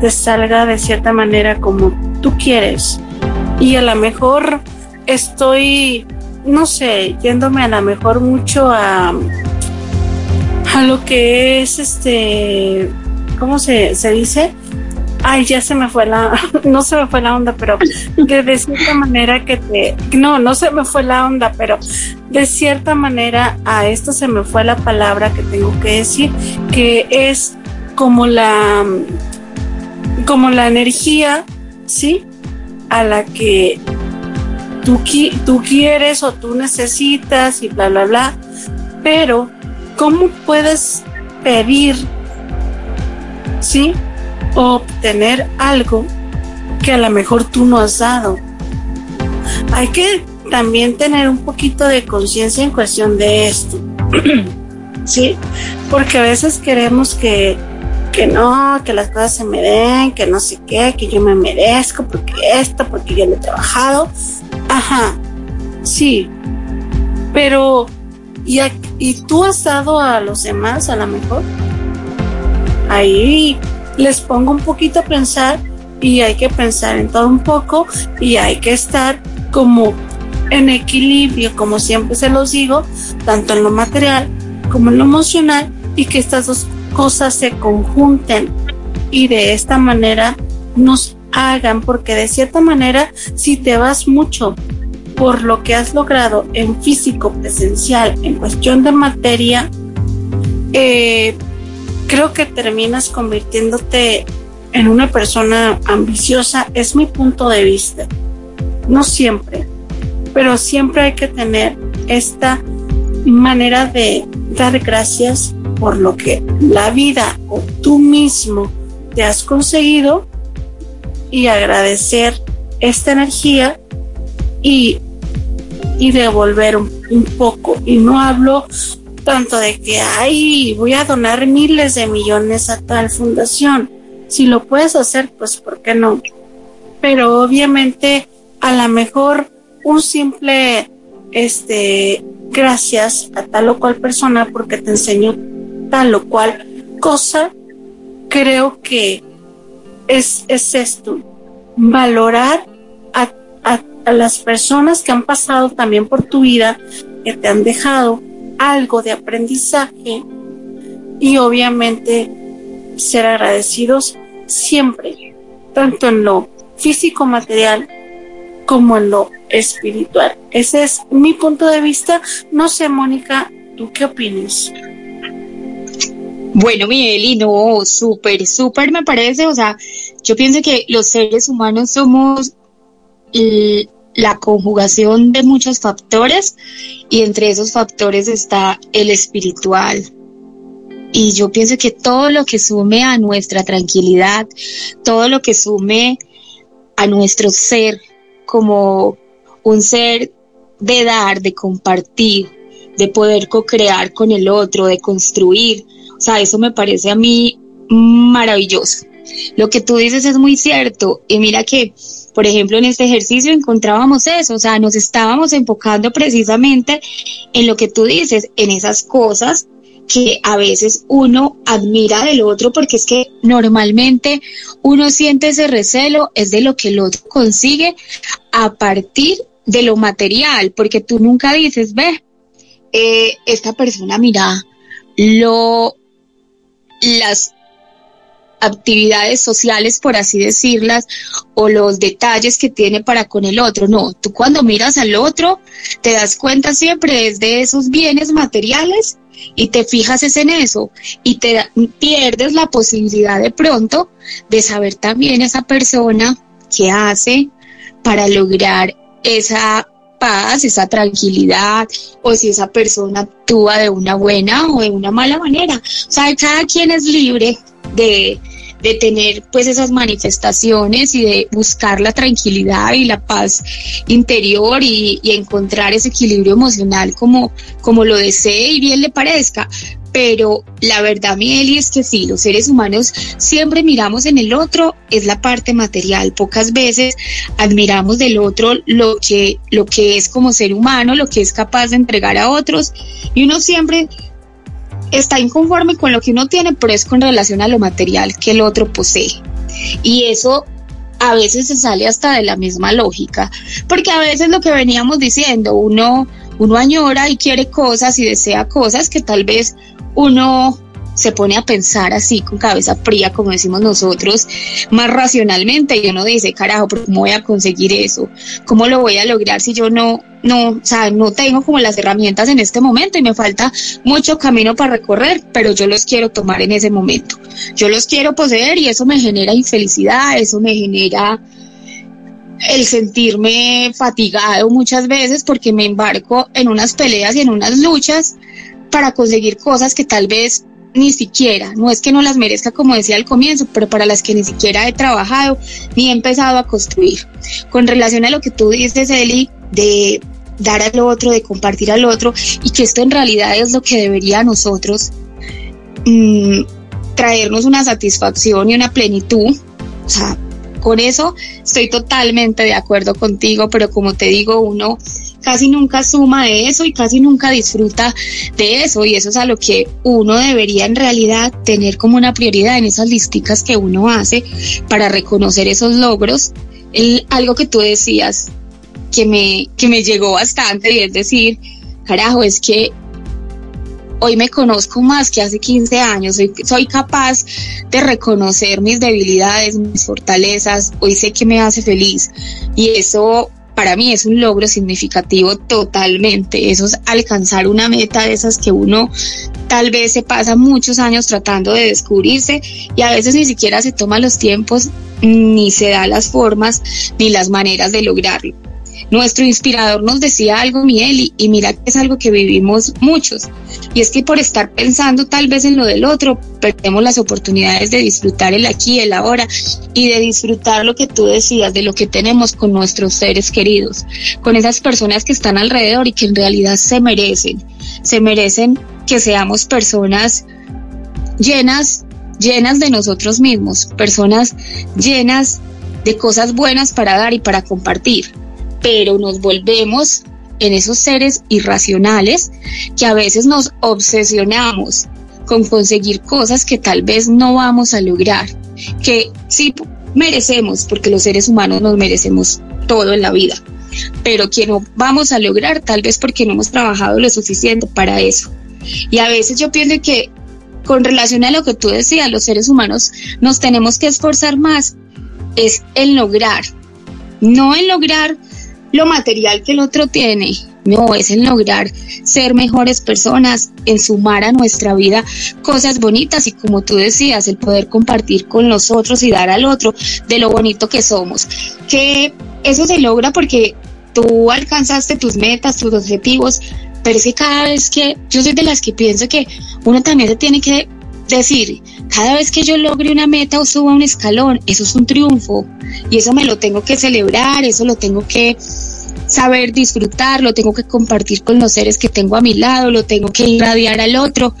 te salga de cierta manera como tú quieres. Y a lo mejor estoy, no sé, yéndome a lo mejor mucho a, a lo que es este, ¿cómo se, se dice? Ay, ya se me fue la, [LAUGHS] no se me fue la onda, pero que de cierta manera que te, no, no se me fue la onda, pero de cierta manera a esto se me fue la palabra que tengo que decir, que es como la, como la energía, ¿sí? A la que tú, tú quieres o tú necesitas y bla, bla, bla, pero ¿cómo puedes pedir, ¿sí? Obtener algo que a lo mejor tú no has dado. Hay que también tener un poquito de conciencia en cuestión de esto. [CLEARS THROAT] ¿Sí? Porque a veces queremos que, que no, que las cosas se me den, que no sé qué, que yo me merezco, porque esto, porque yo lo he trabajado. Ajá, sí. Pero, ¿y, ¿y tú has dado a los demás a lo mejor? Ahí les pongo un poquito a pensar y hay que pensar en todo un poco y hay que estar como en equilibrio, como siempre se los digo, tanto en lo material como en lo emocional y que estas dos cosas se conjunten y de esta manera nos hagan, porque de cierta manera si te vas mucho por lo que has logrado en físico presencial, en cuestión de materia, eh, creo que terminas convirtiéndote en una persona ambiciosa, es mi punto de vista. No siempre, pero siempre hay que tener esta manera de dar gracias por lo que la vida o tú mismo te has conseguido y agradecer esta energía y, y devolver un, un poco. Y no hablo tanto de que, ay, voy a donar miles de millones a tal fundación. Si lo puedes hacer, pues, ¿por qué no? Pero obviamente, a lo mejor un simple, este, gracias a tal o cual persona porque te enseñó tal o cual cosa, creo que es, es esto, valorar a, a, a las personas que han pasado también por tu vida, que te han dejado, algo de aprendizaje y obviamente ser agradecidos siempre, tanto en lo físico material como en lo espiritual. Ese es mi punto de vista. No sé, Mónica, ¿tú qué opinas? Bueno, Miguel, y no, súper, súper me parece, o sea, yo pienso que los seres humanos somos la conjugación de muchos factores y entre esos factores está el espiritual. Y yo pienso que todo lo que sume a nuestra tranquilidad, todo lo que sume a nuestro ser como un ser de dar, de compartir, de poder co-crear con el otro, de construir. O sea, eso me parece a mí maravilloso. Lo que tú dices es muy cierto. Y mira que, por ejemplo, en este ejercicio encontrábamos eso. O sea, nos estábamos enfocando precisamente en lo que tú dices, en esas cosas que a veces uno admira del otro porque es que normalmente uno siente ese recelo es de lo que el otro consigue a partir de lo material, porque tú nunca dices, ve, eh, esta persona mira lo las actividades sociales, por así decirlas, o los detalles que tiene para con el otro. No, tú cuando miras al otro, te das cuenta siempre es de esos bienes materiales y te fijas en eso y te pierdes la posibilidad de pronto de saber también esa persona que hace para lograr esa paz, esa tranquilidad, o si esa persona actúa de una buena o de una mala manera. O sea, cada quien es libre de, de tener pues esas manifestaciones y de buscar la tranquilidad y la paz interior y, y encontrar ese equilibrio emocional como, como lo desee y bien le parezca. Pero la verdad, Mieli, es que sí, los seres humanos siempre miramos en el otro, es la parte material. Pocas veces admiramos del otro lo que, lo que es como ser humano, lo que es capaz de entregar a otros. Y uno siempre está inconforme con lo que uno tiene, pero es con relación a lo material que el otro posee. Y eso a veces se sale hasta de la misma lógica, porque a veces lo que veníamos diciendo, uno, uno añora y quiere cosas y desea cosas que tal vez uno se pone a pensar así con cabeza fría, como decimos nosotros, más racionalmente y uno dice, carajo, pero ¿cómo voy a conseguir eso? ¿Cómo lo voy a lograr si yo no, no, o sea, no tengo como las herramientas en este momento y me falta mucho camino para recorrer, pero yo los quiero tomar en ese momento. Yo los quiero poseer y eso me genera infelicidad, eso me genera el sentirme fatigado muchas veces porque me embarco en unas peleas y en unas luchas para conseguir cosas que tal vez ni siquiera, no es que no las merezca como decía al comienzo, pero para las que ni siquiera he trabajado ni he empezado a construir. Con relación a lo que tú dices, Eli, de dar al otro, de compartir al otro, y que esto en realidad es lo que debería a nosotros mm, traernos una satisfacción y una plenitud, o sea, con eso estoy totalmente de acuerdo contigo, pero como te digo, uno casi nunca suma de eso y casi nunca disfruta de eso y eso es a lo que uno debería en realidad tener como una prioridad en esas listicas que uno hace para reconocer esos logros. Algo que tú decías que me, que me llegó bastante y es decir, carajo, es que hoy me conozco más que hace 15 años, soy, soy capaz de reconocer mis debilidades, mis fortalezas, hoy sé que me hace feliz y eso para mí es un logro significativo totalmente, eso es alcanzar una meta de esas que uno tal vez se pasa muchos años tratando de descubrirse y a veces ni siquiera se toma los tiempos ni se da las formas ni las maneras de lograrlo. Nuestro inspirador nos decía algo, Miel, y, y mira que es algo que vivimos muchos. Y es que por estar pensando tal vez en lo del otro, perdemos las oportunidades de disfrutar el aquí, el ahora y de disfrutar lo que tú decías, de lo que tenemos con nuestros seres queridos, con esas personas que están alrededor y que en realidad se merecen, se merecen que seamos personas llenas, llenas de nosotros mismos, personas llenas de cosas buenas para dar y para compartir pero nos volvemos en esos seres irracionales que a veces nos obsesionamos con conseguir cosas que tal vez no vamos a lograr, que sí merecemos, porque los seres humanos nos merecemos todo en la vida, pero que no vamos a lograr tal vez porque no hemos trabajado lo suficiente para eso. Y a veces yo pienso que con relación a lo que tú decías, los seres humanos nos tenemos que esforzar más, es en lograr, no en lograr lo material que el otro tiene, No, es en lograr ser mejores personas, en sumar a nuestra vida cosas bonitas y como tú decías, el poder compartir con los otros y dar al otro de lo bonito que somos. Que eso se logra porque tú alcanzaste tus metas, tus objetivos, pero es que cada vez que yo soy de las que pienso que uno también se tiene que decir, cada vez que yo logre una meta o suba un escalón, eso es un triunfo y eso me lo tengo que celebrar, eso lo tengo que saber disfrutar, lo tengo que compartir con los seres que tengo a mi lado, lo tengo que irradiar al otro,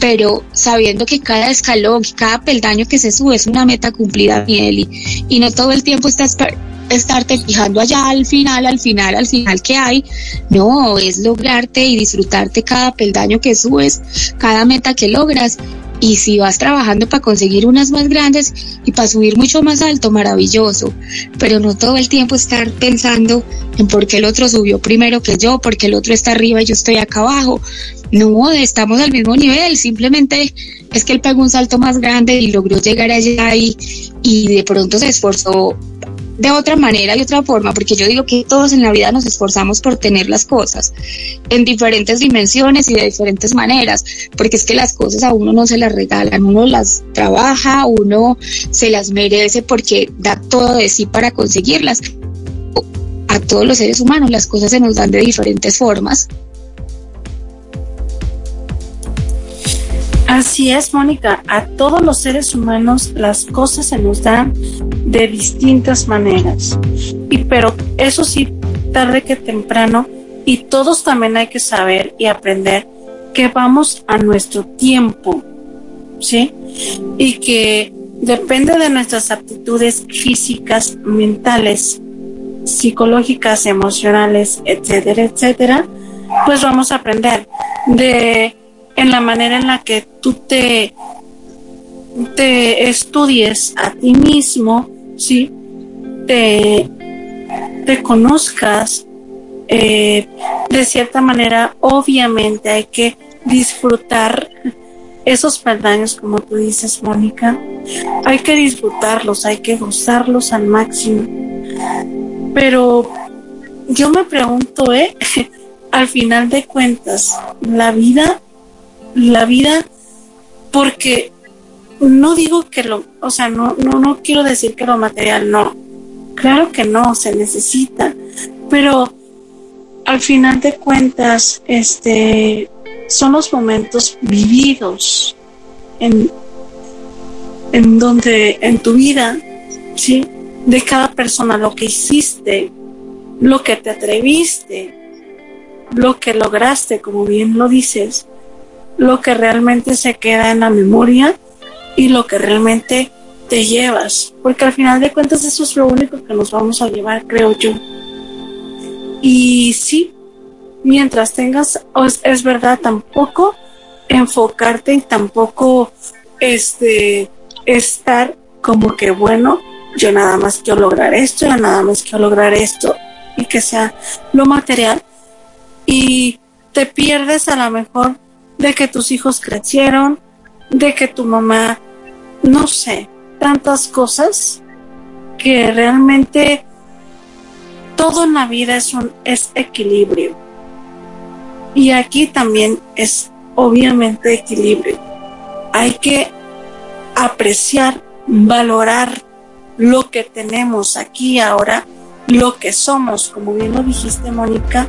pero sabiendo que cada escalón, cada peldaño que se sube es una meta cumplida, Mieli, y no todo el tiempo estás estarte fijando allá al final, al final, al final que hay. No, es lograrte y disfrutarte cada peldaño que subes, cada meta que logras. Y si vas trabajando para conseguir unas más grandes y para subir mucho más alto, maravilloso. Pero no todo el tiempo estar pensando en por qué el otro subió primero que yo, porque el otro está arriba y yo estoy acá abajo. No, estamos al mismo nivel. Simplemente es que él pegó un salto más grande y logró llegar allá y, y de pronto se esforzó de otra manera y otra forma, porque yo digo que todos en la vida nos esforzamos por tener las cosas en diferentes dimensiones y de diferentes maneras, porque es que las cosas a uno no se las regalan, uno las trabaja, uno se las merece porque da todo de sí para conseguirlas. A todos los seres humanos las cosas se nos dan de diferentes formas. Así es, Mónica. A todos los seres humanos las cosas se nos dan de distintas maneras. Y pero eso sí, tarde que temprano, y todos también hay que saber y aprender que vamos a nuestro tiempo, ¿sí? Y que depende de nuestras aptitudes físicas, mentales, psicológicas, emocionales, etcétera, etcétera, pues vamos a aprender de en la manera en la que tú te, te estudies a ti mismo, ¿sí? Te, te conozcas, eh, de cierta manera, obviamente hay que disfrutar esos peldaños, como tú dices, Mónica. Hay que disfrutarlos, hay que gozarlos al máximo. Pero yo me pregunto, ¿eh? [LAUGHS] al final de cuentas, la vida la vida porque no digo que lo, o sea, no, no, no quiero decir que lo material no. Claro que no, se necesita. Pero al final de cuentas, este, son los momentos vividos en, en donde, en tu vida, ¿sí? De cada persona, lo que hiciste, lo que te atreviste, lo que lograste, como bien lo dices, lo que realmente se queda en la memoria y lo que realmente te llevas, porque al final de cuentas eso es lo único que nos vamos a llevar, creo yo. Y sí, mientras tengas, es, verdad, tampoco enfocarte y tampoco este estar como que bueno, yo nada más quiero lograr esto, yo nada más quiero lograr esto y que sea lo material y te pierdes a lo mejor de que tus hijos crecieron, de que tu mamá, no sé, tantas cosas que realmente todo en la vida es un es equilibrio. Y aquí también es obviamente equilibrio. Hay que apreciar, valorar lo que tenemos aquí ahora, lo que somos, como bien lo dijiste, Mónica,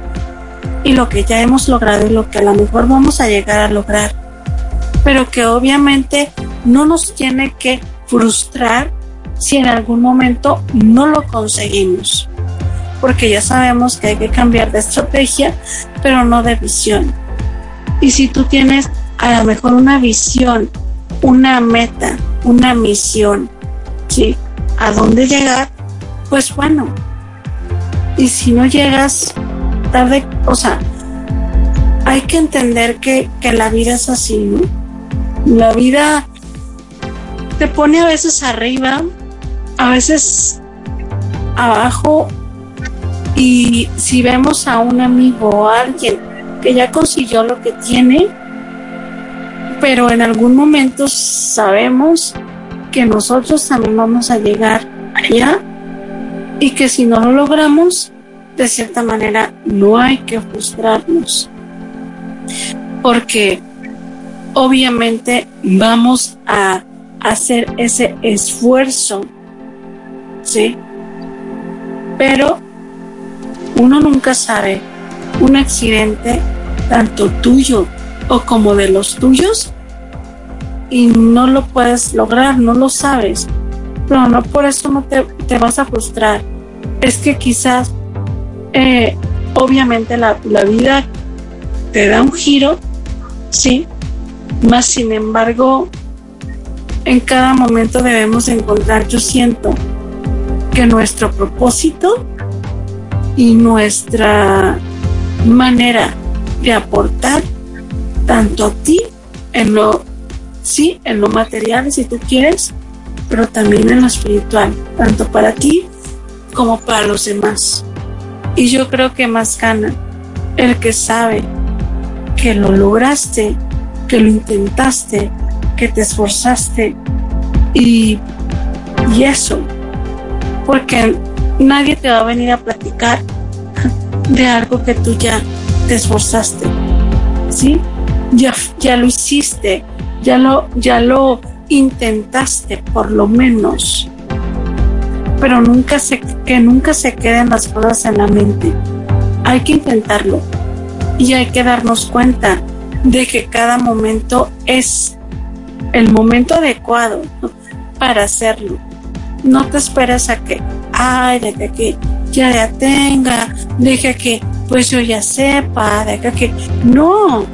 y lo que ya hemos logrado y lo que a lo mejor vamos a llegar a lograr, pero que obviamente no nos tiene que frustrar si en algún momento no lo conseguimos, porque ya sabemos que hay que cambiar de estrategia, pero no de visión. Y si tú tienes a lo mejor una visión, una meta, una misión, ¿sí? ¿A dónde llegar? Pues bueno. Y si no llegas, tarde, o sea, hay que entender que, la vida es así, ¿no? La vida te pone a veces arriba, a veces abajo, y si vemos a un amigo o a alguien que ya consiguió lo que tiene, pero en algún momento sabemos que nosotros también vamos a llegar allá y que si no lo logramos, de cierta manera no hay que frustrarnos porque obviamente vamos a hacer ese esfuerzo, ¿sí? Pero uno nunca sabe un accidente, tanto tuyo o como de los tuyos, y no lo puedes lograr, no lo sabes. Pero no por eso no te, te vas a frustrar. Es que quizás, eh, obviamente la, la vida te da un giro, sí, más sin embargo, en cada momento debemos encontrar, yo siento, que nuestro propósito y nuestra manera de aportar tanto a ti en lo sí en lo material si tú quieres pero también en lo espiritual tanto para ti como para los demás y yo creo que más gana el que sabe que lo lograste que lo intentaste que te esforzaste y, y eso porque nadie te va a venir a platicar de algo que tú ya te esforzaste, ¿sí? Ya, ya lo hiciste, ya lo, ya lo intentaste por lo menos, pero nunca se, que nunca se queden las cosas en la mente. Hay que intentarlo y hay que darnos cuenta de que cada momento es el momento adecuado para hacerlo. No te esperes a que, ay, de que aquí ya ya tenga, deja que pues yo ya sepa, deja que no,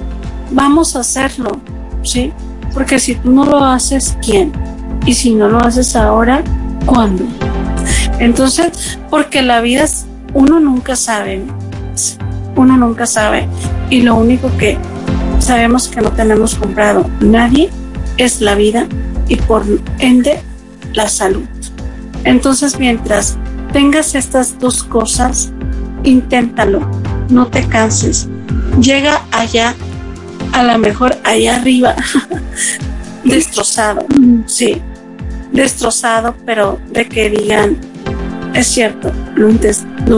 vamos a hacerlo, ¿sí? Porque si tú no lo haces, ¿quién? Y si no lo haces ahora, ¿cuándo? Entonces, porque la vida es, uno nunca sabe, uno nunca sabe. Y lo único que sabemos que no tenemos comprado nadie es la vida y por ende la salud. Entonces, mientras tengas estas dos cosas, inténtalo, no te canses. Llega allá, a lo mejor allá arriba, [LAUGHS] destrozado, sí, destrozado, pero de que digan, es cierto, lo,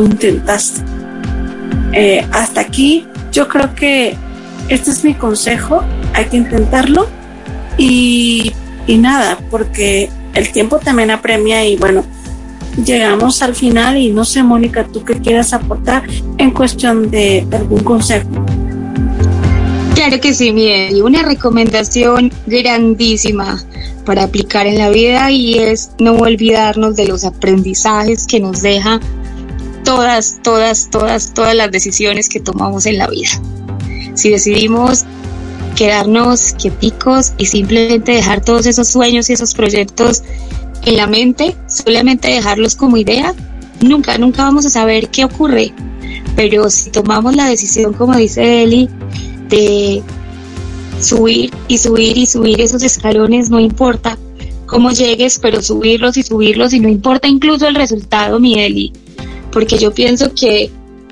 intentaste. Eh, hasta aquí, yo creo que este es mi consejo, hay que intentarlo y, y nada, porque el tiempo también apremia y bueno, llegamos al final y no sé, Mónica, tú qué quieras aportar en cuestión de, algún consejo. Claro que sí, Miguel. Y una recomendación grandísima para aplicar en la vida y es no olvidarnos de los aprendizajes que nos deja todas, todas, todas, todas las decisiones que tomamos en la vida. Si decidimos quedarnos quieticos y simplemente dejar todos esos sueños y esos proyectos en la mente, solamente dejarlos como idea, nunca, nunca vamos a saber qué ocurre. Pero si tomamos la decisión, como dice Eli, de subir y subir y subir esos escalones, no importa cómo llegues, pero subirlos y subirlos y no importa incluso el resultado, mi Eli, porque yo pienso que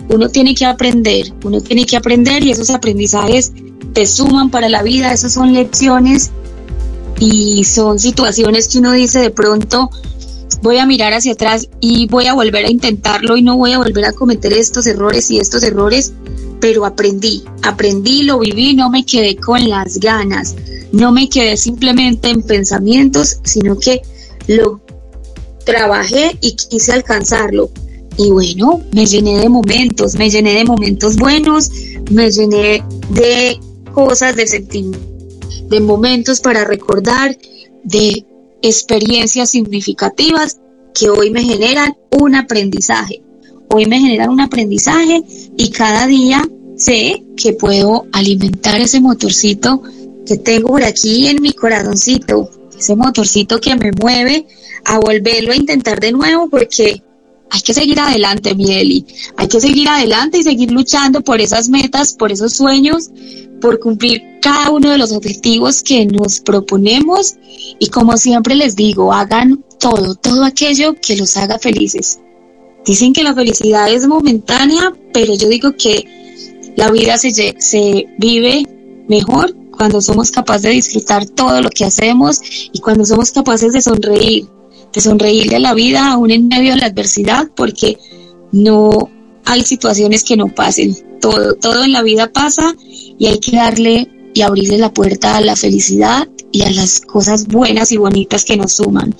uno tiene que aprender, uno tiene que aprender y esos aprendizajes te suman para la vida, esas son lecciones y son situaciones que uno dice de pronto voy a mirar hacia atrás y voy a volver a intentarlo y no voy a volver a cometer estos errores y estos errores, pero aprendí, aprendí, lo viví, no me quedé con las ganas, no me quedé simplemente en pensamientos, sino que lo trabajé y quise alcanzarlo. Y bueno, me llené de momentos, me llené de momentos buenos, me llené de cosas, de sentimientos de momentos para recordar, de experiencias significativas que hoy me generan un aprendizaje. Hoy me generan un aprendizaje y cada día sé que puedo alimentar ese motorcito que tengo por aquí en mi corazoncito, ese motorcito que me mueve a volverlo a intentar de nuevo porque hay que seguir adelante, mi Eli. Hay que seguir adelante y seguir luchando por esas metas, por esos sueños, por cumplir cada uno de los objetivos que nos proponemos y como siempre les digo, hagan todo, todo aquello que los haga felices. Dicen que la felicidad es momentánea, pero yo digo que la vida se, se vive mejor cuando somos capaces de disfrutar todo lo que hacemos y cuando somos capaces de sonreír, de sonreírle a la vida aún en medio de la adversidad, porque no hay situaciones que no pasen. Todo, todo en la vida pasa y hay que darle y abrirle la puerta a la felicidad y a las cosas buenas y bonitas que nos suman.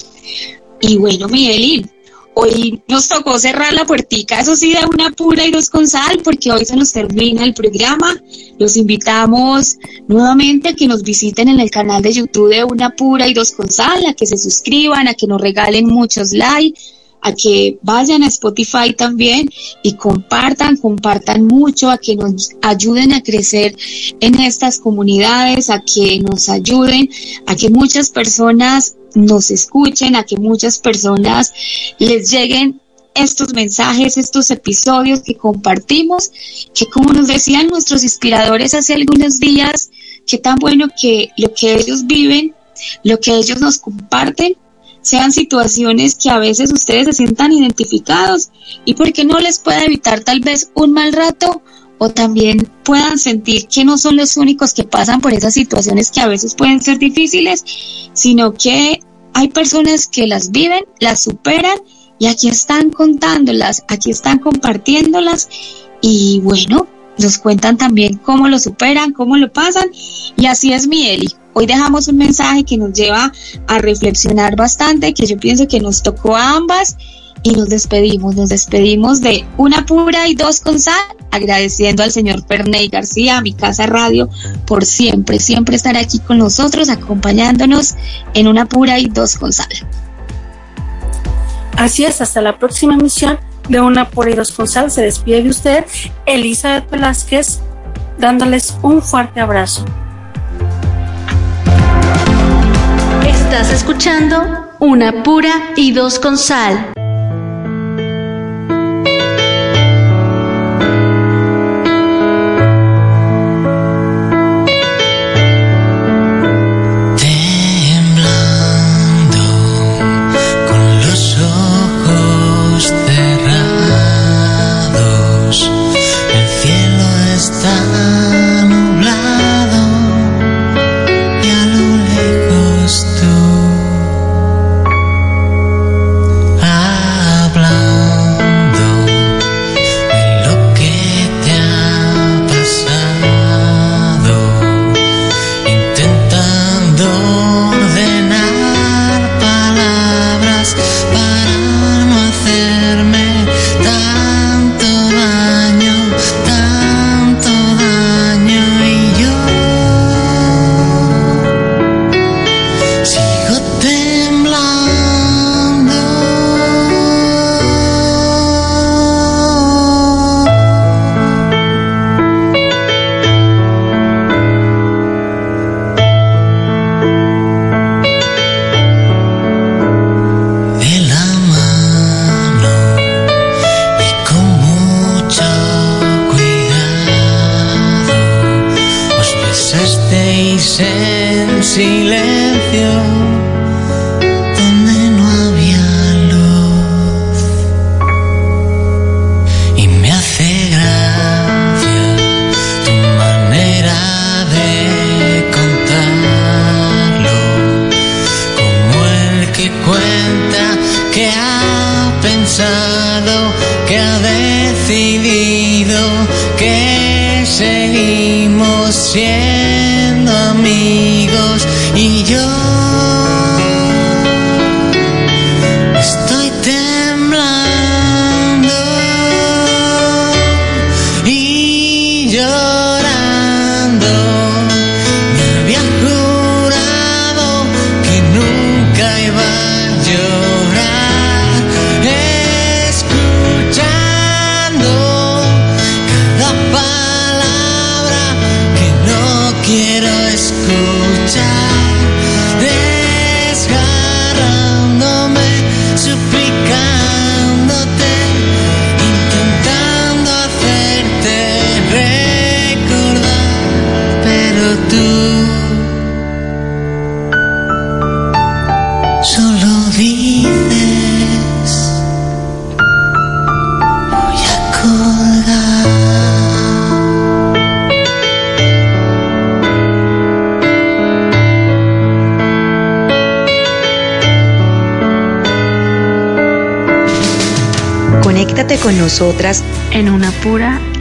Y bueno, Miguelín, hoy nos tocó cerrar la puertica, eso sí, de una pura y dos con sal, porque hoy se nos termina el programa. Los invitamos nuevamente a que nos visiten en el canal de YouTube de Una Pura y Dos con Sal, a que se suscriban, a que nos regalen muchos likes, a que vayan a Spotify también y compartan, compartan mucho, a que nos ayuden a crecer en estas comunidades, a que nos ayuden, a que muchas personas nos escuchen, a que muchas personas les lleguen estos mensajes, estos episodios que compartimos, que como nos decían nuestros inspiradores hace algunos días, que tan bueno que lo que ellos viven, lo que ellos nos comparten, sean situaciones que a veces ustedes se sientan identificados y porque no les pueda evitar tal vez un mal rato o también puedan sentir que no son los únicos que pasan por esas situaciones que a veces pueden ser difíciles, sino que hay personas que las viven, las superan y aquí están contándolas, aquí están compartiéndolas y bueno, nos cuentan también cómo lo superan, cómo lo pasan y así es mi Eli. Hoy dejamos un mensaje que nos lleva a reflexionar bastante, que yo pienso que nos tocó a ambas y nos despedimos. Nos despedimos de una pura y dos con sal, agradeciendo al señor Ferney García, a mi casa radio, por siempre, siempre estar aquí con nosotros, acompañándonos en una pura y dos con sal. Así es, hasta la próxima emisión de Una Pura y Dos con Sal. Se despide de usted, Elizabeth Velázquez, dándoles un fuerte abrazo. Estás escuchando Una Pura y Dos con Sal.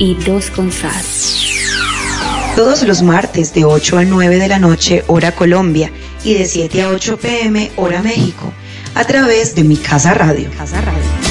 Y dos con sal. Todos los martes de 8 a 9 de la noche, hora Colombia, y de 7 a 8 pm, hora México, a través de Mi Casa Radio. Casa Radio.